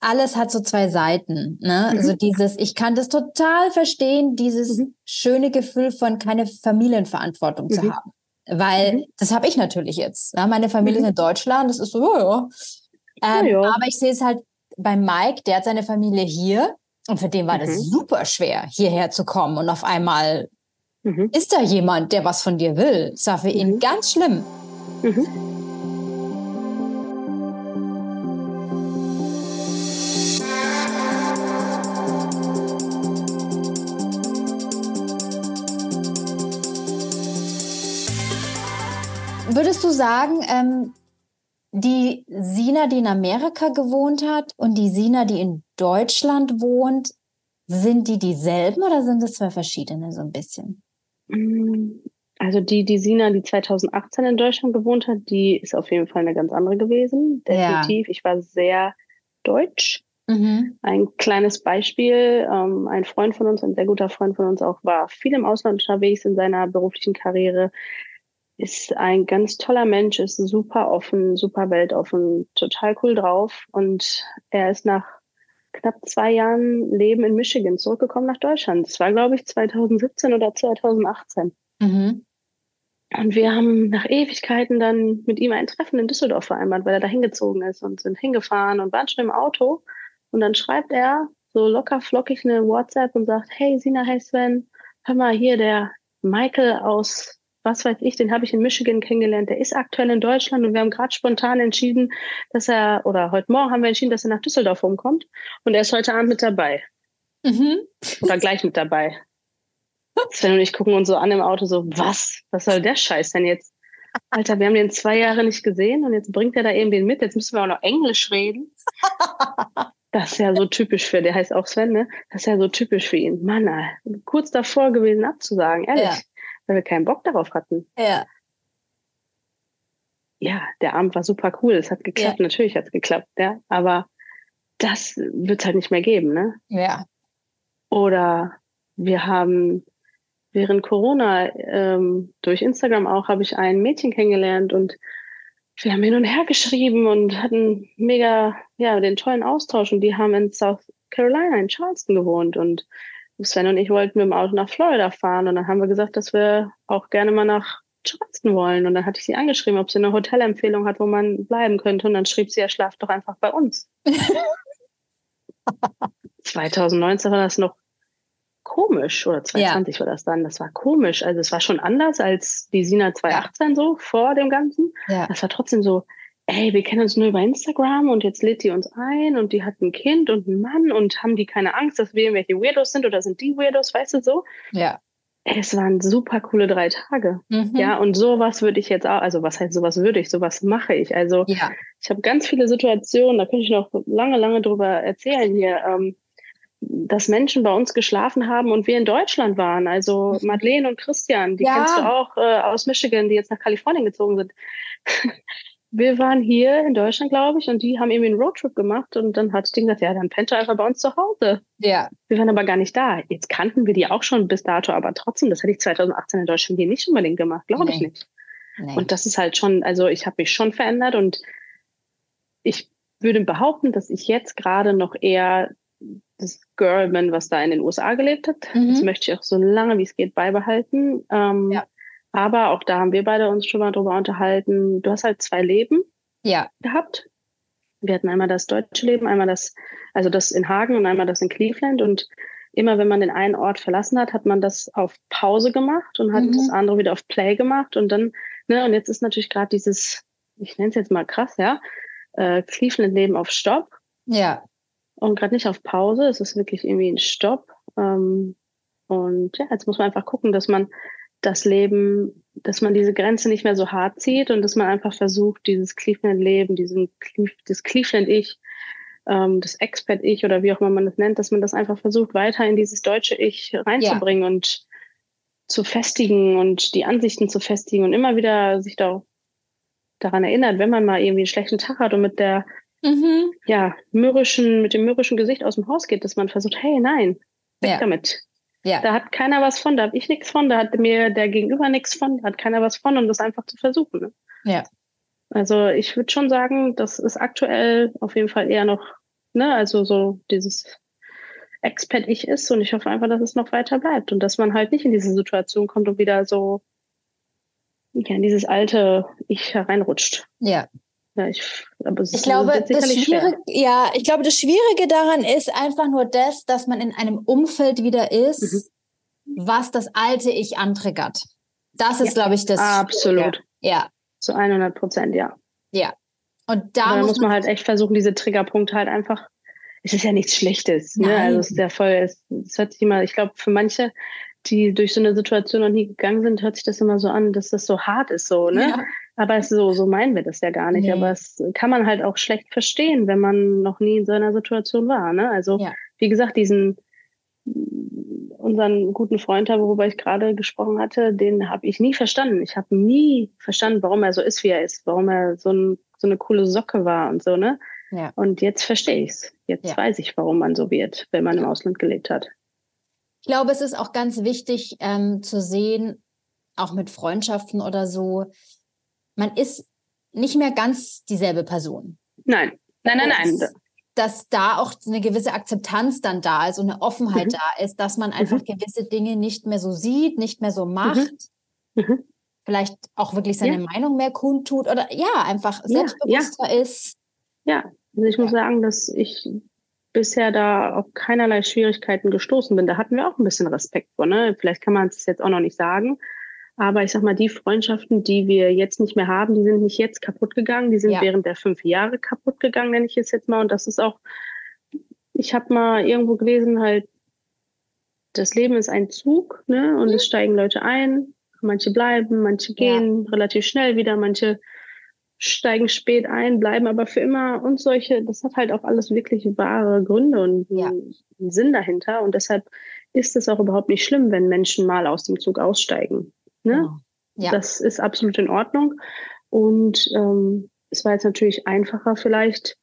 Speaker 1: alles hat so zwei Seiten. Ne? Mhm. Also dieses, ich kann das total verstehen, dieses mhm. schöne Gefühl von keine Familienverantwortung mhm. zu haben. Weil mhm. das habe ich natürlich jetzt. Ne? Meine Familie ist mhm. in Deutschland, das ist so, ja, ja. Ähm, ja. Aber ich sehe es halt bei Mike, der hat seine Familie hier und für den war das mhm. super schwer, hierher zu kommen und auf einmal ist da jemand, der was von dir will. Das war für ihn ganz schlimm. Würdest du sagen, ähm, die Sina, die in Amerika gewohnt hat und die Sina, die in Deutschland wohnt, sind die dieselben oder sind es zwei verschiedene so ein bisschen?
Speaker 2: Mm, also die, die Sina, die 2018 in Deutschland gewohnt hat, die ist auf jeden Fall eine ganz andere gewesen. Definitiv. Ja. Ich war sehr deutsch. Mhm. Ein kleines Beispiel, ähm, ein Freund von uns, ein sehr guter Freund von uns auch, war viel im Ausland unterwegs in seiner beruflichen Karriere ist ein ganz toller Mensch, ist super offen, super weltoffen, total cool drauf. Und er ist nach knapp zwei Jahren Leben in Michigan zurückgekommen nach Deutschland. Das war, glaube ich, 2017 oder 2018. Mhm. Und wir haben nach Ewigkeiten dann mit ihm ein Treffen in Düsseldorf vereinbart, weil er da hingezogen ist und sind hingefahren und waren schon im Auto. Und dann schreibt er so locker flockig eine WhatsApp und sagt, hey Sina, hey Sven, hör mal hier, der Michael aus, was weiß ich, den habe ich in Michigan kennengelernt, der ist aktuell in Deutschland und wir haben gerade spontan entschieden, dass er, oder heute Morgen haben wir entschieden, dass er nach Düsseldorf rumkommt und er ist heute Abend mit dabei. Mhm. Oder gleich mit dabei. Sven und ich gucken uns so an im Auto, so, was? Was soll der Scheiß denn jetzt? Alter, wir haben den zwei Jahre nicht gesehen und jetzt bringt er da eben den mit. Jetzt müssen wir auch noch Englisch reden. Das ist ja so typisch für, der heißt auch Sven, ne? Das ist ja so typisch für ihn. Mann, kurz davor gewesen abzusagen, ehrlich, ja. Weil wir keinen Bock darauf hatten.
Speaker 1: Ja.
Speaker 2: Ja, der Abend war super cool. Es hat geklappt, ja. natürlich hat es geklappt, ja. Aber das wird es halt nicht mehr geben, ne?
Speaker 1: Ja.
Speaker 2: Oder wir haben während Corona ähm, durch Instagram auch habe ich ein Mädchen kennengelernt und wir haben hin und her geschrieben und hatten mega, ja, den tollen Austausch und die haben in South Carolina, in Charleston gewohnt und Sven und ich wollten mit dem Auto nach Florida fahren und dann haben wir gesagt, dass wir auch gerne mal nach Charleston wollen und dann hatte ich sie angeschrieben, ob sie eine Hotelempfehlung hat, wo man bleiben könnte und dann schrieb sie, er schlaft doch einfach bei uns. 2019 war das noch komisch oder 2020 ja. war das dann. Das war komisch. Also es war schon anders als die Sina 2018 ja. so vor dem Ganzen. Ja. Das war trotzdem so, ey, wir kennen uns nur über Instagram und jetzt lädt die uns ein und die hat ein Kind und einen Mann und haben die keine Angst, dass wir irgendwelche Weirdos sind oder sind die Weirdos, weißt du so?
Speaker 1: Ja.
Speaker 2: Es waren super coole drei Tage. Mhm. Ja, und sowas würde ich jetzt auch, also was heißt sowas würde ich, sowas mache ich. Also ja. ich habe ganz viele Situationen, da könnte ich noch lange, lange drüber erzählen hier. Ähm, dass Menschen bei uns geschlafen haben und wir in Deutschland waren. Also mhm. Madeleine und Christian, die ja. kennst du auch äh, aus Michigan, die jetzt nach Kalifornien gezogen sind. wir waren hier in Deutschland, glaube ich, und die haben irgendwie einen Roadtrip gemacht und dann hat Ding gesagt, ja, dann pennt er einfach bei uns zu Hause.
Speaker 1: Ja.
Speaker 2: Wir waren aber gar nicht da. Jetzt kannten wir die auch schon bis dato, aber trotzdem, das hätte ich 2018 in Deutschland hier nicht unbedingt gemacht, glaube nee. ich nicht. Nee. Und das ist halt schon, also ich habe mich schon verändert und ich würde behaupten, dass ich jetzt gerade noch eher das Girl bin, was da in den USA gelebt hat. Mhm. Das möchte ich auch so lange wie es geht beibehalten. Ähm, ja. Aber auch da haben wir beide uns schon mal drüber unterhalten. Du hast halt zwei Leben
Speaker 1: ja.
Speaker 2: gehabt. Wir hatten einmal das deutsche Leben, einmal das, also das in Hagen und einmal das in Cleveland. Und immer wenn man den einen Ort verlassen hat, hat man das auf Pause gemacht und hat mhm. das andere wieder auf Play gemacht. Und dann, ne, und jetzt ist natürlich gerade dieses, ich nenne es jetzt mal krass, ja, äh, Cleveland-Leben auf Stopp.
Speaker 1: Ja
Speaker 2: und gerade nicht auf Pause. Es ist wirklich irgendwie ein Stopp. Ähm, und ja, jetzt muss man einfach gucken, dass man das Leben, dass man diese Grenze nicht mehr so hart zieht und dass man einfach versucht, dieses Cleveland-Leben, diesen das Cleveland-Ich, ähm, das Expat-Ich oder wie auch immer man das nennt, dass man das einfach versucht, weiter in dieses deutsche Ich reinzubringen ja. und zu festigen und die Ansichten zu festigen und immer wieder sich da daran erinnert, wenn man mal irgendwie einen schlechten Tag hat und mit der mhm. ja, mürrischen, mit dem mürrischen Gesicht aus dem Haus geht, dass man versucht, hey, nein, weg ja. damit. Ja. Da hat keiner was von, da habe ich nichts von, da hat mir der Gegenüber nichts von, da hat keiner was von und das einfach zu versuchen. Ne?
Speaker 1: Ja.
Speaker 2: Also ich würde schon sagen, das ist aktuell auf jeden Fall eher noch, ne, also so dieses Expat-Ich ist und ich hoffe einfach, dass es noch weiter bleibt und dass man halt nicht in diese Situation kommt und wieder so ja, in dieses alte Ich hereinrutscht.
Speaker 1: Ja,
Speaker 2: ja, ich, aber
Speaker 1: ich glaube, das Schwierige, ja, ich glaube, das Schwierige daran ist einfach nur das, dass man in einem Umfeld wieder ist, mhm. was das alte Ich antriggert. Das ist, ja, glaube ich, das.
Speaker 2: Absolut.
Speaker 1: Schwierige. Ja.
Speaker 2: Zu 100 Prozent, ja.
Speaker 1: Ja. Und da
Speaker 2: muss, muss, man halt echt versuchen, diese Triggerpunkte halt einfach. Es ist ja nichts Schlechtes. Ne? Also es ist ja voll, es, es hört sich immer, ich glaube, für manche, die durch so eine Situation noch nie gegangen sind, hört sich das immer so an, dass das so hart ist, so, ne? Ja. Aber es, so, so meinen wir das ja gar nicht. Nee. Aber es kann man halt auch schlecht verstehen, wenn man noch nie in so einer Situation war. Ne? Also, ja. wie gesagt, diesen unseren guten Freund, worüber ich gerade gesprochen hatte, den habe ich nie verstanden. Ich habe nie verstanden, warum er so ist, wie er ist, warum er so, ein, so eine coole Socke war und so, ne? Ja. Und jetzt verstehe ich es. Jetzt ja. weiß ich, warum man so wird, wenn man im Ausland gelebt hat.
Speaker 1: Ich glaube, es ist auch ganz wichtig ähm, zu sehen, auch mit Freundschaften oder so, man ist nicht mehr ganz dieselbe Person.
Speaker 2: Nein, nein, nein, nein.
Speaker 1: Dass da auch eine gewisse Akzeptanz dann da ist und eine Offenheit mhm. da ist, dass man einfach mhm. gewisse Dinge nicht mehr so sieht, nicht mehr so macht. Mhm. mhm. vielleicht auch wirklich seine ja. Meinung mehr kundtut oder ja, einfach selbstbewusster
Speaker 2: ja,
Speaker 1: ist.
Speaker 2: Ja, also ich muss sagen, dass ich bisher da auf keinerlei Schwierigkeiten gestoßen bin. Da hatten wir auch ein bisschen Respekt vor. Ne? Vielleicht kann man es jetzt auch noch nicht sagen. Aber ich sag mal, die Freundschaften, die wir jetzt nicht mehr haben, die sind nicht jetzt kaputt gegangen, die sind ja. während der fünf Jahre kaputt gegangen, nenne ich es jetzt mal. Und das ist auch, ich habe mal irgendwo gelesen, halt, das Leben ist ein Zug, ne? Und mhm. es steigen Leute ein, manche bleiben, manche gehen ja. relativ schnell wieder, manche steigen spät ein, bleiben aber für immer und solche, das hat halt auch alles wirklich wahre Gründe und ja. einen Sinn dahinter. Und deshalb ist es auch überhaupt nicht schlimm, wenn Menschen mal aus dem Zug aussteigen. Ne? Genau. Ja. Das ist absolut in Ordnung. Und ähm, es war jetzt natürlich einfacher, vielleicht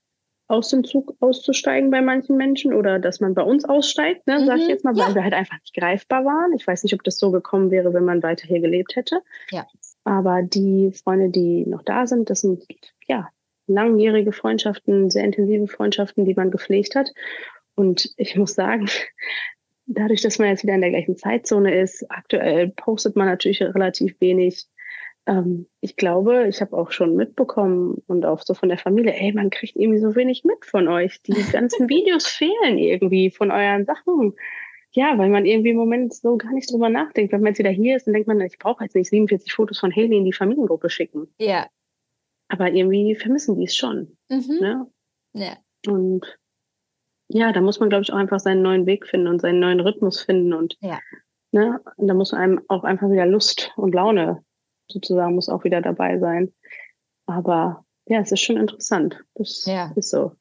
Speaker 2: aus dem Zug auszusteigen bei manchen Menschen oder dass man bei uns aussteigt, ne, mhm. sag ich mhm. jetzt mal, weil ja. wir halt einfach nicht greifbar waren. Ich weiß nicht, ob das so gekommen wäre, wenn man weiter hier gelebt hätte.
Speaker 1: Ja.
Speaker 2: Aber die Freunde, die noch da sind, das sind ja langjährige Freundschaften, sehr intensive Freundschaften, die man gepflegt hat. Und ich muss sagen, dadurch, dass man jetzt wieder in der gleichen Zeitzone ist, aktuell postet man natürlich relativ wenig. Ähm, ich glaube, ich habe auch schon mitbekommen und auch so von der Familie, ey, man kriegt irgendwie so wenig mit von euch. Die ganzen Videos fehlen irgendwie von euren Sachen. Ja, weil man irgendwie im Moment so gar nicht drüber nachdenkt. Wenn man jetzt wieder hier ist, dann denkt man, ich brauche jetzt nicht 47 Fotos von Haley in die Familiengruppe schicken.
Speaker 1: Ja.
Speaker 2: Aber irgendwie vermissen die es schon.
Speaker 1: Mhm.
Speaker 2: Ne?
Speaker 1: Ja.
Speaker 2: Und ja, da muss man, glaube ich, auch einfach seinen neuen Weg finden und seinen neuen Rhythmus finden. Und,
Speaker 1: ja.
Speaker 2: ne, und da muss einem auch einfach wieder Lust und Laune sozusagen muss auch wieder dabei sein. Aber ja, es ist schon interessant. Das ja. ist so.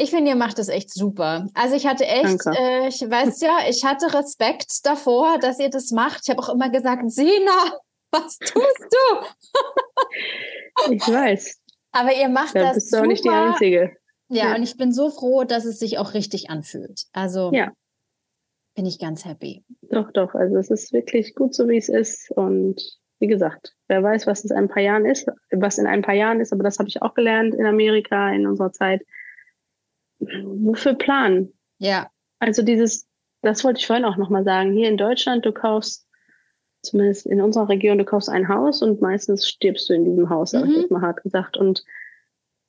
Speaker 1: Ich finde, ihr macht das echt super. Also ich hatte echt, äh, ich weiß ja, ich hatte Respekt davor, dass ihr das macht. Ich habe auch immer gesagt, Sina, was tust du?
Speaker 2: ich weiß.
Speaker 1: Aber ihr macht da das
Speaker 2: bist du auch nicht die Einzige.
Speaker 1: Ja, ja, und ich bin so froh, dass es sich auch richtig anfühlt. Also ja. bin ich ganz happy.
Speaker 2: Doch, doch. Also es ist wirklich gut so, wie es ist. Und wie gesagt, wer weiß, was es in ein paar Jahren ist, was in ein paar Jahren ist, aber das habe ich auch gelernt in Amerika in unserer Zeit wofür planen?
Speaker 1: Ja.
Speaker 2: Also dieses, das wollte ich vorhin auch nochmal sagen. Hier in Deutschland, du kaufst, zumindest in unserer Region, du kaufst ein Haus und meistens stirbst du in diesem Haus, mhm. habe ich jetzt mal hart gesagt. Und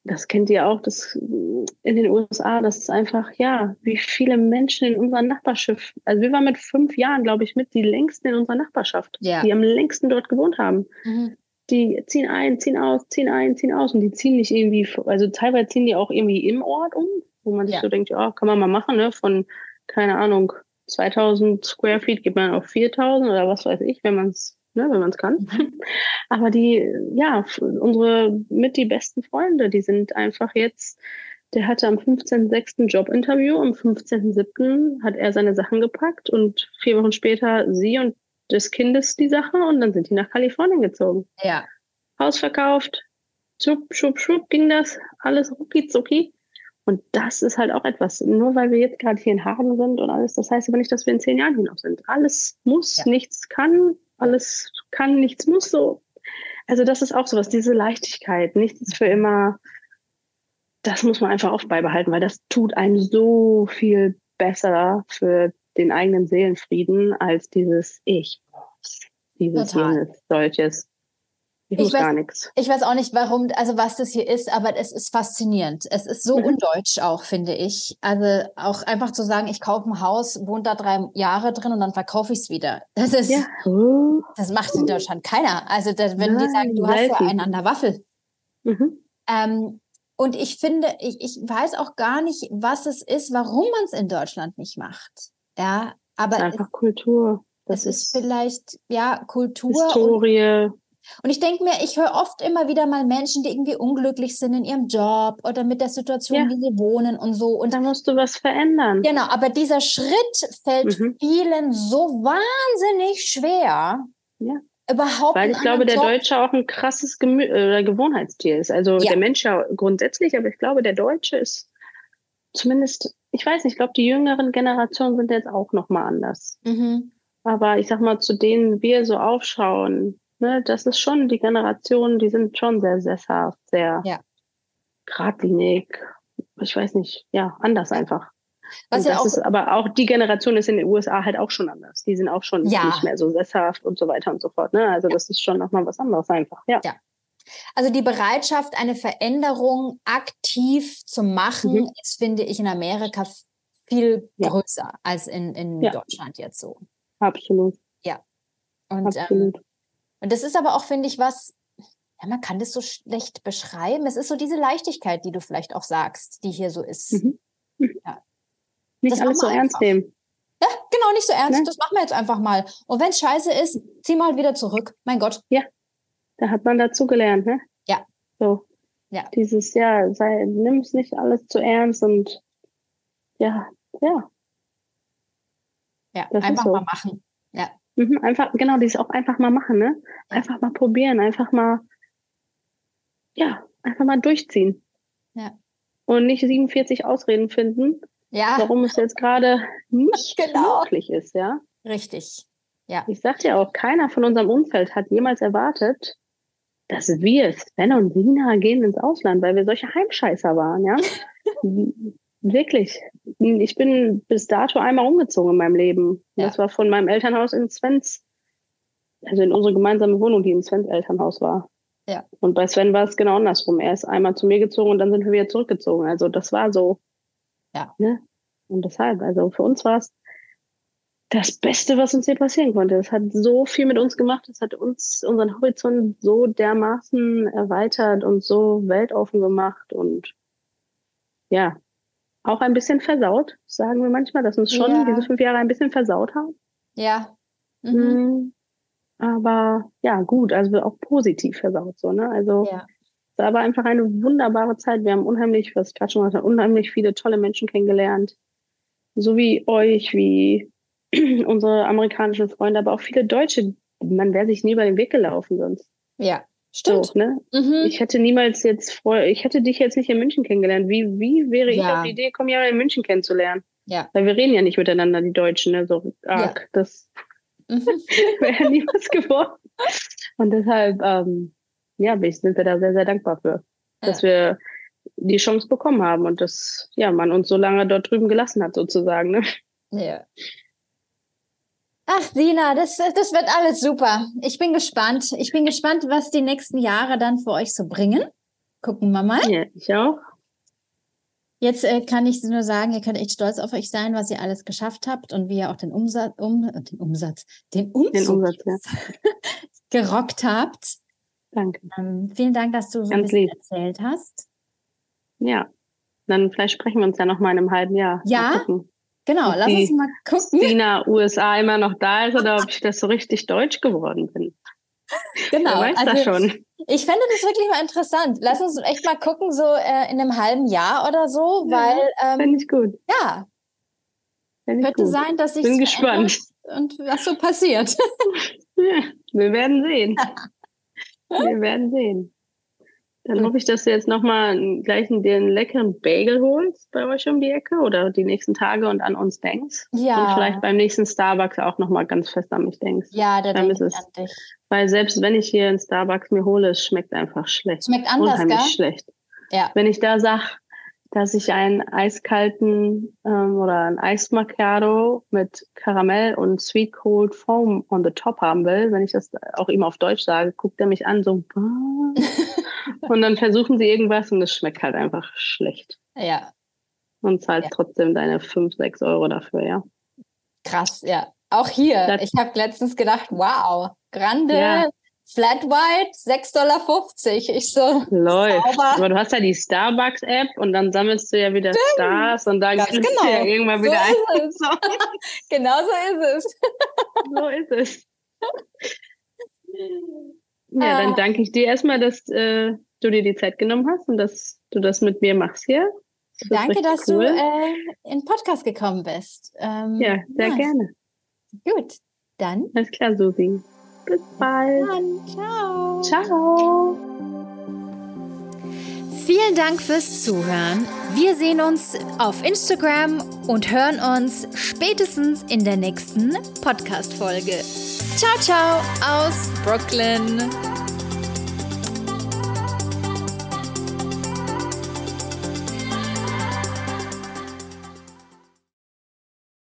Speaker 2: das kennt ihr auch, das in den USA, das ist einfach, ja, wie viele Menschen in unserer Nachbarschaft, also wir waren mit fünf Jahren, glaube ich, mit die längsten in unserer Nachbarschaft,
Speaker 1: ja.
Speaker 2: die am längsten dort gewohnt haben.
Speaker 1: Mhm
Speaker 2: die ziehen ein, ziehen aus, ziehen ein, ziehen aus und die ziehen nicht irgendwie, also teilweise ziehen die auch irgendwie im Ort um, wo man sich ja. so denkt, ja, kann man mal machen, ne? Von, keine Ahnung, 2000 Square Feet geht man auf 4000 oder was weiß ich, wenn man es, ne, wenn man es kann. Aber die, ja, unsere mit die besten Freunde, die sind einfach jetzt, der hatte am 15.06. Jobinterview, am 15.07. hat er seine Sachen gepackt und vier Wochen später sie und des Kindes die Sache und dann sind die nach Kalifornien gezogen.
Speaker 1: Ja.
Speaker 2: Haus verkauft, schub, schub, schub ging das, alles rucki zucki. Und das ist halt auch etwas, nur weil wir jetzt gerade hier in Hagen sind und alles, das heißt aber nicht, dass wir in zehn Jahren hier noch sind. Alles muss, ja. nichts kann, alles kann, nichts muss so. Also das ist auch sowas, diese Leichtigkeit, nichts ist für immer, das muss man einfach oft beibehalten, weil das tut einem so viel besser für den eigenen Seelenfrieden als dieses Ich dieses, Total. jenes, solches. Ich, ich weiß, gar nichts.
Speaker 1: Ich weiß auch nicht, warum, also was das hier ist, aber es ist faszinierend. Es ist so mhm. undeutsch auch, finde ich. Also auch einfach zu sagen, ich kaufe ein Haus, wohne da drei Jahre drin und dann verkaufe ich es wieder. Das ist, ja. das macht in Deutschland keiner. Also das, wenn Nein, die sagen, du hast ja einen an der Waffel. Mhm. Ähm, und ich finde, ich, ich weiß auch gar nicht, was es ist, warum man es in Deutschland nicht macht. Ja, aber
Speaker 2: einfach es, Kultur.
Speaker 1: Das ist, ist vielleicht ja Kultur.
Speaker 2: Historie.
Speaker 1: Und, und ich denke mir, ich höre oft immer wieder mal Menschen, die irgendwie unglücklich sind in ihrem Job oder mit der Situation, ja. wie sie wohnen und so. Und
Speaker 2: da musst du was verändern.
Speaker 1: Genau, aber dieser Schritt fällt mhm. vielen so wahnsinnig schwer.
Speaker 2: Ja.
Speaker 1: Überhaupt
Speaker 2: Weil ich glaube, der Job. Deutsche auch ein krasses Gemü äh, Gewohnheitstier ist. Also ja. der Mensch ja grundsätzlich, aber ich glaube, der Deutsche ist zumindest, ich weiß nicht, ich glaube, die jüngeren Generationen sind jetzt auch nochmal anders.
Speaker 1: Mhm.
Speaker 2: Aber ich sag mal, zu denen wir so aufschauen, ne, das ist schon die Generation, die sind schon sehr sesshaft, sehr
Speaker 1: ja.
Speaker 2: geradlinig. Ich weiß nicht, ja, anders einfach. Was ja auch ist, aber auch die Generation ist in den USA halt auch schon anders. Die sind auch schon ja. nicht mehr so sesshaft und so weiter und so fort. Ne? Also ja. das ist schon nochmal was anderes einfach. Ja. ja.
Speaker 1: Also die Bereitschaft, eine Veränderung aktiv zu machen, mhm. ist, finde ich, in Amerika viel größer als in, in Deutschland jetzt so.
Speaker 2: Absolut.
Speaker 1: Ja. Und, ähm, Absolut. Ähm, und das ist aber auch, finde ich, was, ja, man kann das so schlecht beschreiben. Es ist so diese Leichtigkeit, die du vielleicht auch sagst, die hier so ist. Mhm.
Speaker 2: Ja. Nicht das alles so ernst nehmen.
Speaker 1: Ja, genau, nicht so ernst. Ne? Das machen wir jetzt einfach mal. Und wenn es scheiße ist, zieh mal wieder zurück. Mein Gott.
Speaker 2: Ja, da hat man dazu gelernt, ne?
Speaker 1: Ja.
Speaker 2: So. Ja. Dieses, ja, sei, nimm es nicht alles zu ernst und ja, ja.
Speaker 1: Ja, das einfach so. mal machen. Ja.
Speaker 2: Mhm, einfach, genau, dieses auch einfach mal machen, ne? Einfach mal probieren, einfach mal, ja, einfach mal durchziehen.
Speaker 1: Ja.
Speaker 2: Und nicht 47 Ausreden finden,
Speaker 1: ja.
Speaker 2: warum es jetzt gerade nicht genau. möglich ist, ja?
Speaker 1: Richtig. Ja.
Speaker 2: Ich sagte ja auch, keiner von unserem Umfeld hat jemals erwartet, dass wir, Sven und Sina, gehen ins Ausland, weil wir solche Heimscheißer waren, ja? Wirklich. Ich bin bis dato einmal umgezogen in meinem Leben. Ja. Das war von meinem Elternhaus in Svens, also in unsere gemeinsame Wohnung, die in Svens Elternhaus war.
Speaker 1: Ja.
Speaker 2: Und bei Sven war es genau andersrum. Er ist einmal zu mir gezogen und dann sind wir wieder zurückgezogen. Also das war so.
Speaker 1: Ja.
Speaker 2: Ne? Und deshalb, also für uns war es das Beste, was uns hier passieren konnte. Es hat so viel mit uns gemacht. Es hat uns unseren Horizont so dermaßen erweitert und so weltoffen gemacht und ja, auch ein bisschen versaut, sagen wir manchmal, dass uns schon ja. diese fünf Jahre ein bisschen versaut haben.
Speaker 1: Ja.
Speaker 2: Mhm. mhm. Aber ja, gut, also auch positiv versaut so, ne? Also ja. es war aber einfach eine wunderbare Zeit. Wir haben unheimlich, was ich gerade schon gesagt unheimlich viele tolle Menschen kennengelernt. So wie euch, wie unsere amerikanischen Freunde, aber auch viele Deutsche. Man wäre sich nie über den Weg gelaufen sonst.
Speaker 1: Ja, Stimmt. So,
Speaker 2: ne? Mhm. Ich hätte niemals jetzt vor, ich hätte dich jetzt nicht in München kennengelernt. Wie, wie wäre ja. ich auf die Idee gekommen, ja in München kennenzulernen?
Speaker 1: Ja.
Speaker 2: Weil wir reden ja nicht miteinander, die Deutschen, ne? So arg. Ja. Das mhm. wäre ja niemals geworden. Und deshalb, ähm, ja, sind wir da sehr, sehr dankbar für, dass wir die Chance bekommen haben und dass ja, man uns so lange dort drüben gelassen hat, sozusagen. Ne?
Speaker 1: Ja. Ach, Sina, das, das wird alles super. Ich bin gespannt. Ich bin gespannt, was die nächsten Jahre dann für euch so bringen. Gucken wir mal.
Speaker 2: Ja, ich auch.
Speaker 1: Jetzt äh, kann ich nur sagen, ihr könnt echt stolz auf euch sein, was ihr alles geschafft habt und wie ihr auch den Umsatz, um, den Umsatz, den Umzug
Speaker 2: den Umsatz, ja.
Speaker 1: gerockt habt.
Speaker 2: Danke.
Speaker 1: Ähm, vielen Dank, dass du so ein bisschen lieb. erzählt hast.
Speaker 2: Ja, dann vielleicht sprechen wir uns ja noch mal in einem halben Jahr.
Speaker 1: Ja, Genau, lass uns mal gucken.
Speaker 2: China, USA immer noch da ist oder ob ich das so richtig deutsch geworden bin.
Speaker 1: Genau.
Speaker 2: Wer weiß also, das schon.
Speaker 1: Ich fände das wirklich mal interessant. Lass uns echt mal gucken, so äh, in einem halben Jahr oder so, weil.
Speaker 2: Ja, ähm, Fände ich gut.
Speaker 1: Ja. Fänd Könnte gut. sein, dass ich.
Speaker 2: Bin gespannt.
Speaker 1: Und was so passiert.
Speaker 2: ja, wir werden sehen. wir werden sehen. Dann hoffe ich, dass du jetzt nochmal gleich den leckeren Bagel holst bei euch um die Ecke oder die nächsten Tage und an uns denkst.
Speaker 1: Ja.
Speaker 2: Und vielleicht beim nächsten Starbucks auch nochmal ganz fest an mich denkst.
Speaker 1: Ja, da denke ich
Speaker 2: es, an dich. Weil selbst wenn ich hier einen Starbucks mir hole, es schmeckt einfach schlecht.
Speaker 1: Schmeckt anders,
Speaker 2: Unheimlich
Speaker 1: gell?
Speaker 2: schlecht.
Speaker 1: Ja.
Speaker 2: Wenn ich da sag, dass ich einen eiskalten ähm, oder ein Eis Macchiato mit Karamell und Sweet Cold Foam on the top haben will, wenn ich das auch ihm auf Deutsch sage, guckt er mich an so und dann versuchen sie irgendwas und es schmeckt halt einfach schlecht.
Speaker 1: Ja.
Speaker 2: Und zahlst ja. trotzdem deine 5, 6 Euro dafür, ja.
Speaker 1: Krass, ja. Auch hier. Das ich habe letztens gedacht, wow, grande ja. Flat White, 6,50 Dollar. Ich so.
Speaker 2: Läuft. Aber du hast ja die Starbucks-App und dann sammelst du ja wieder Stimmt. Stars und dann
Speaker 1: Ganz genau. du
Speaker 2: ja irgendwann wieder
Speaker 1: so ein. genau so ist es.
Speaker 2: so ist es. Ja, dann ah. danke ich dir erstmal, dass äh, du dir die Zeit genommen hast und dass du das mit mir machst hier.
Speaker 1: Das danke, dass cool. du äh, in den Podcast gekommen bist.
Speaker 2: Ähm, ja, sehr nice. gerne.
Speaker 1: Gut, dann.
Speaker 2: Alles klar, Susi. Bis bald.
Speaker 1: Dann. Ciao.
Speaker 2: Ciao.
Speaker 1: Vielen Dank fürs Zuhören. Wir sehen uns auf Instagram und hören uns spätestens in der nächsten Podcast-Folge. Ciao, ciao aus Brooklyn.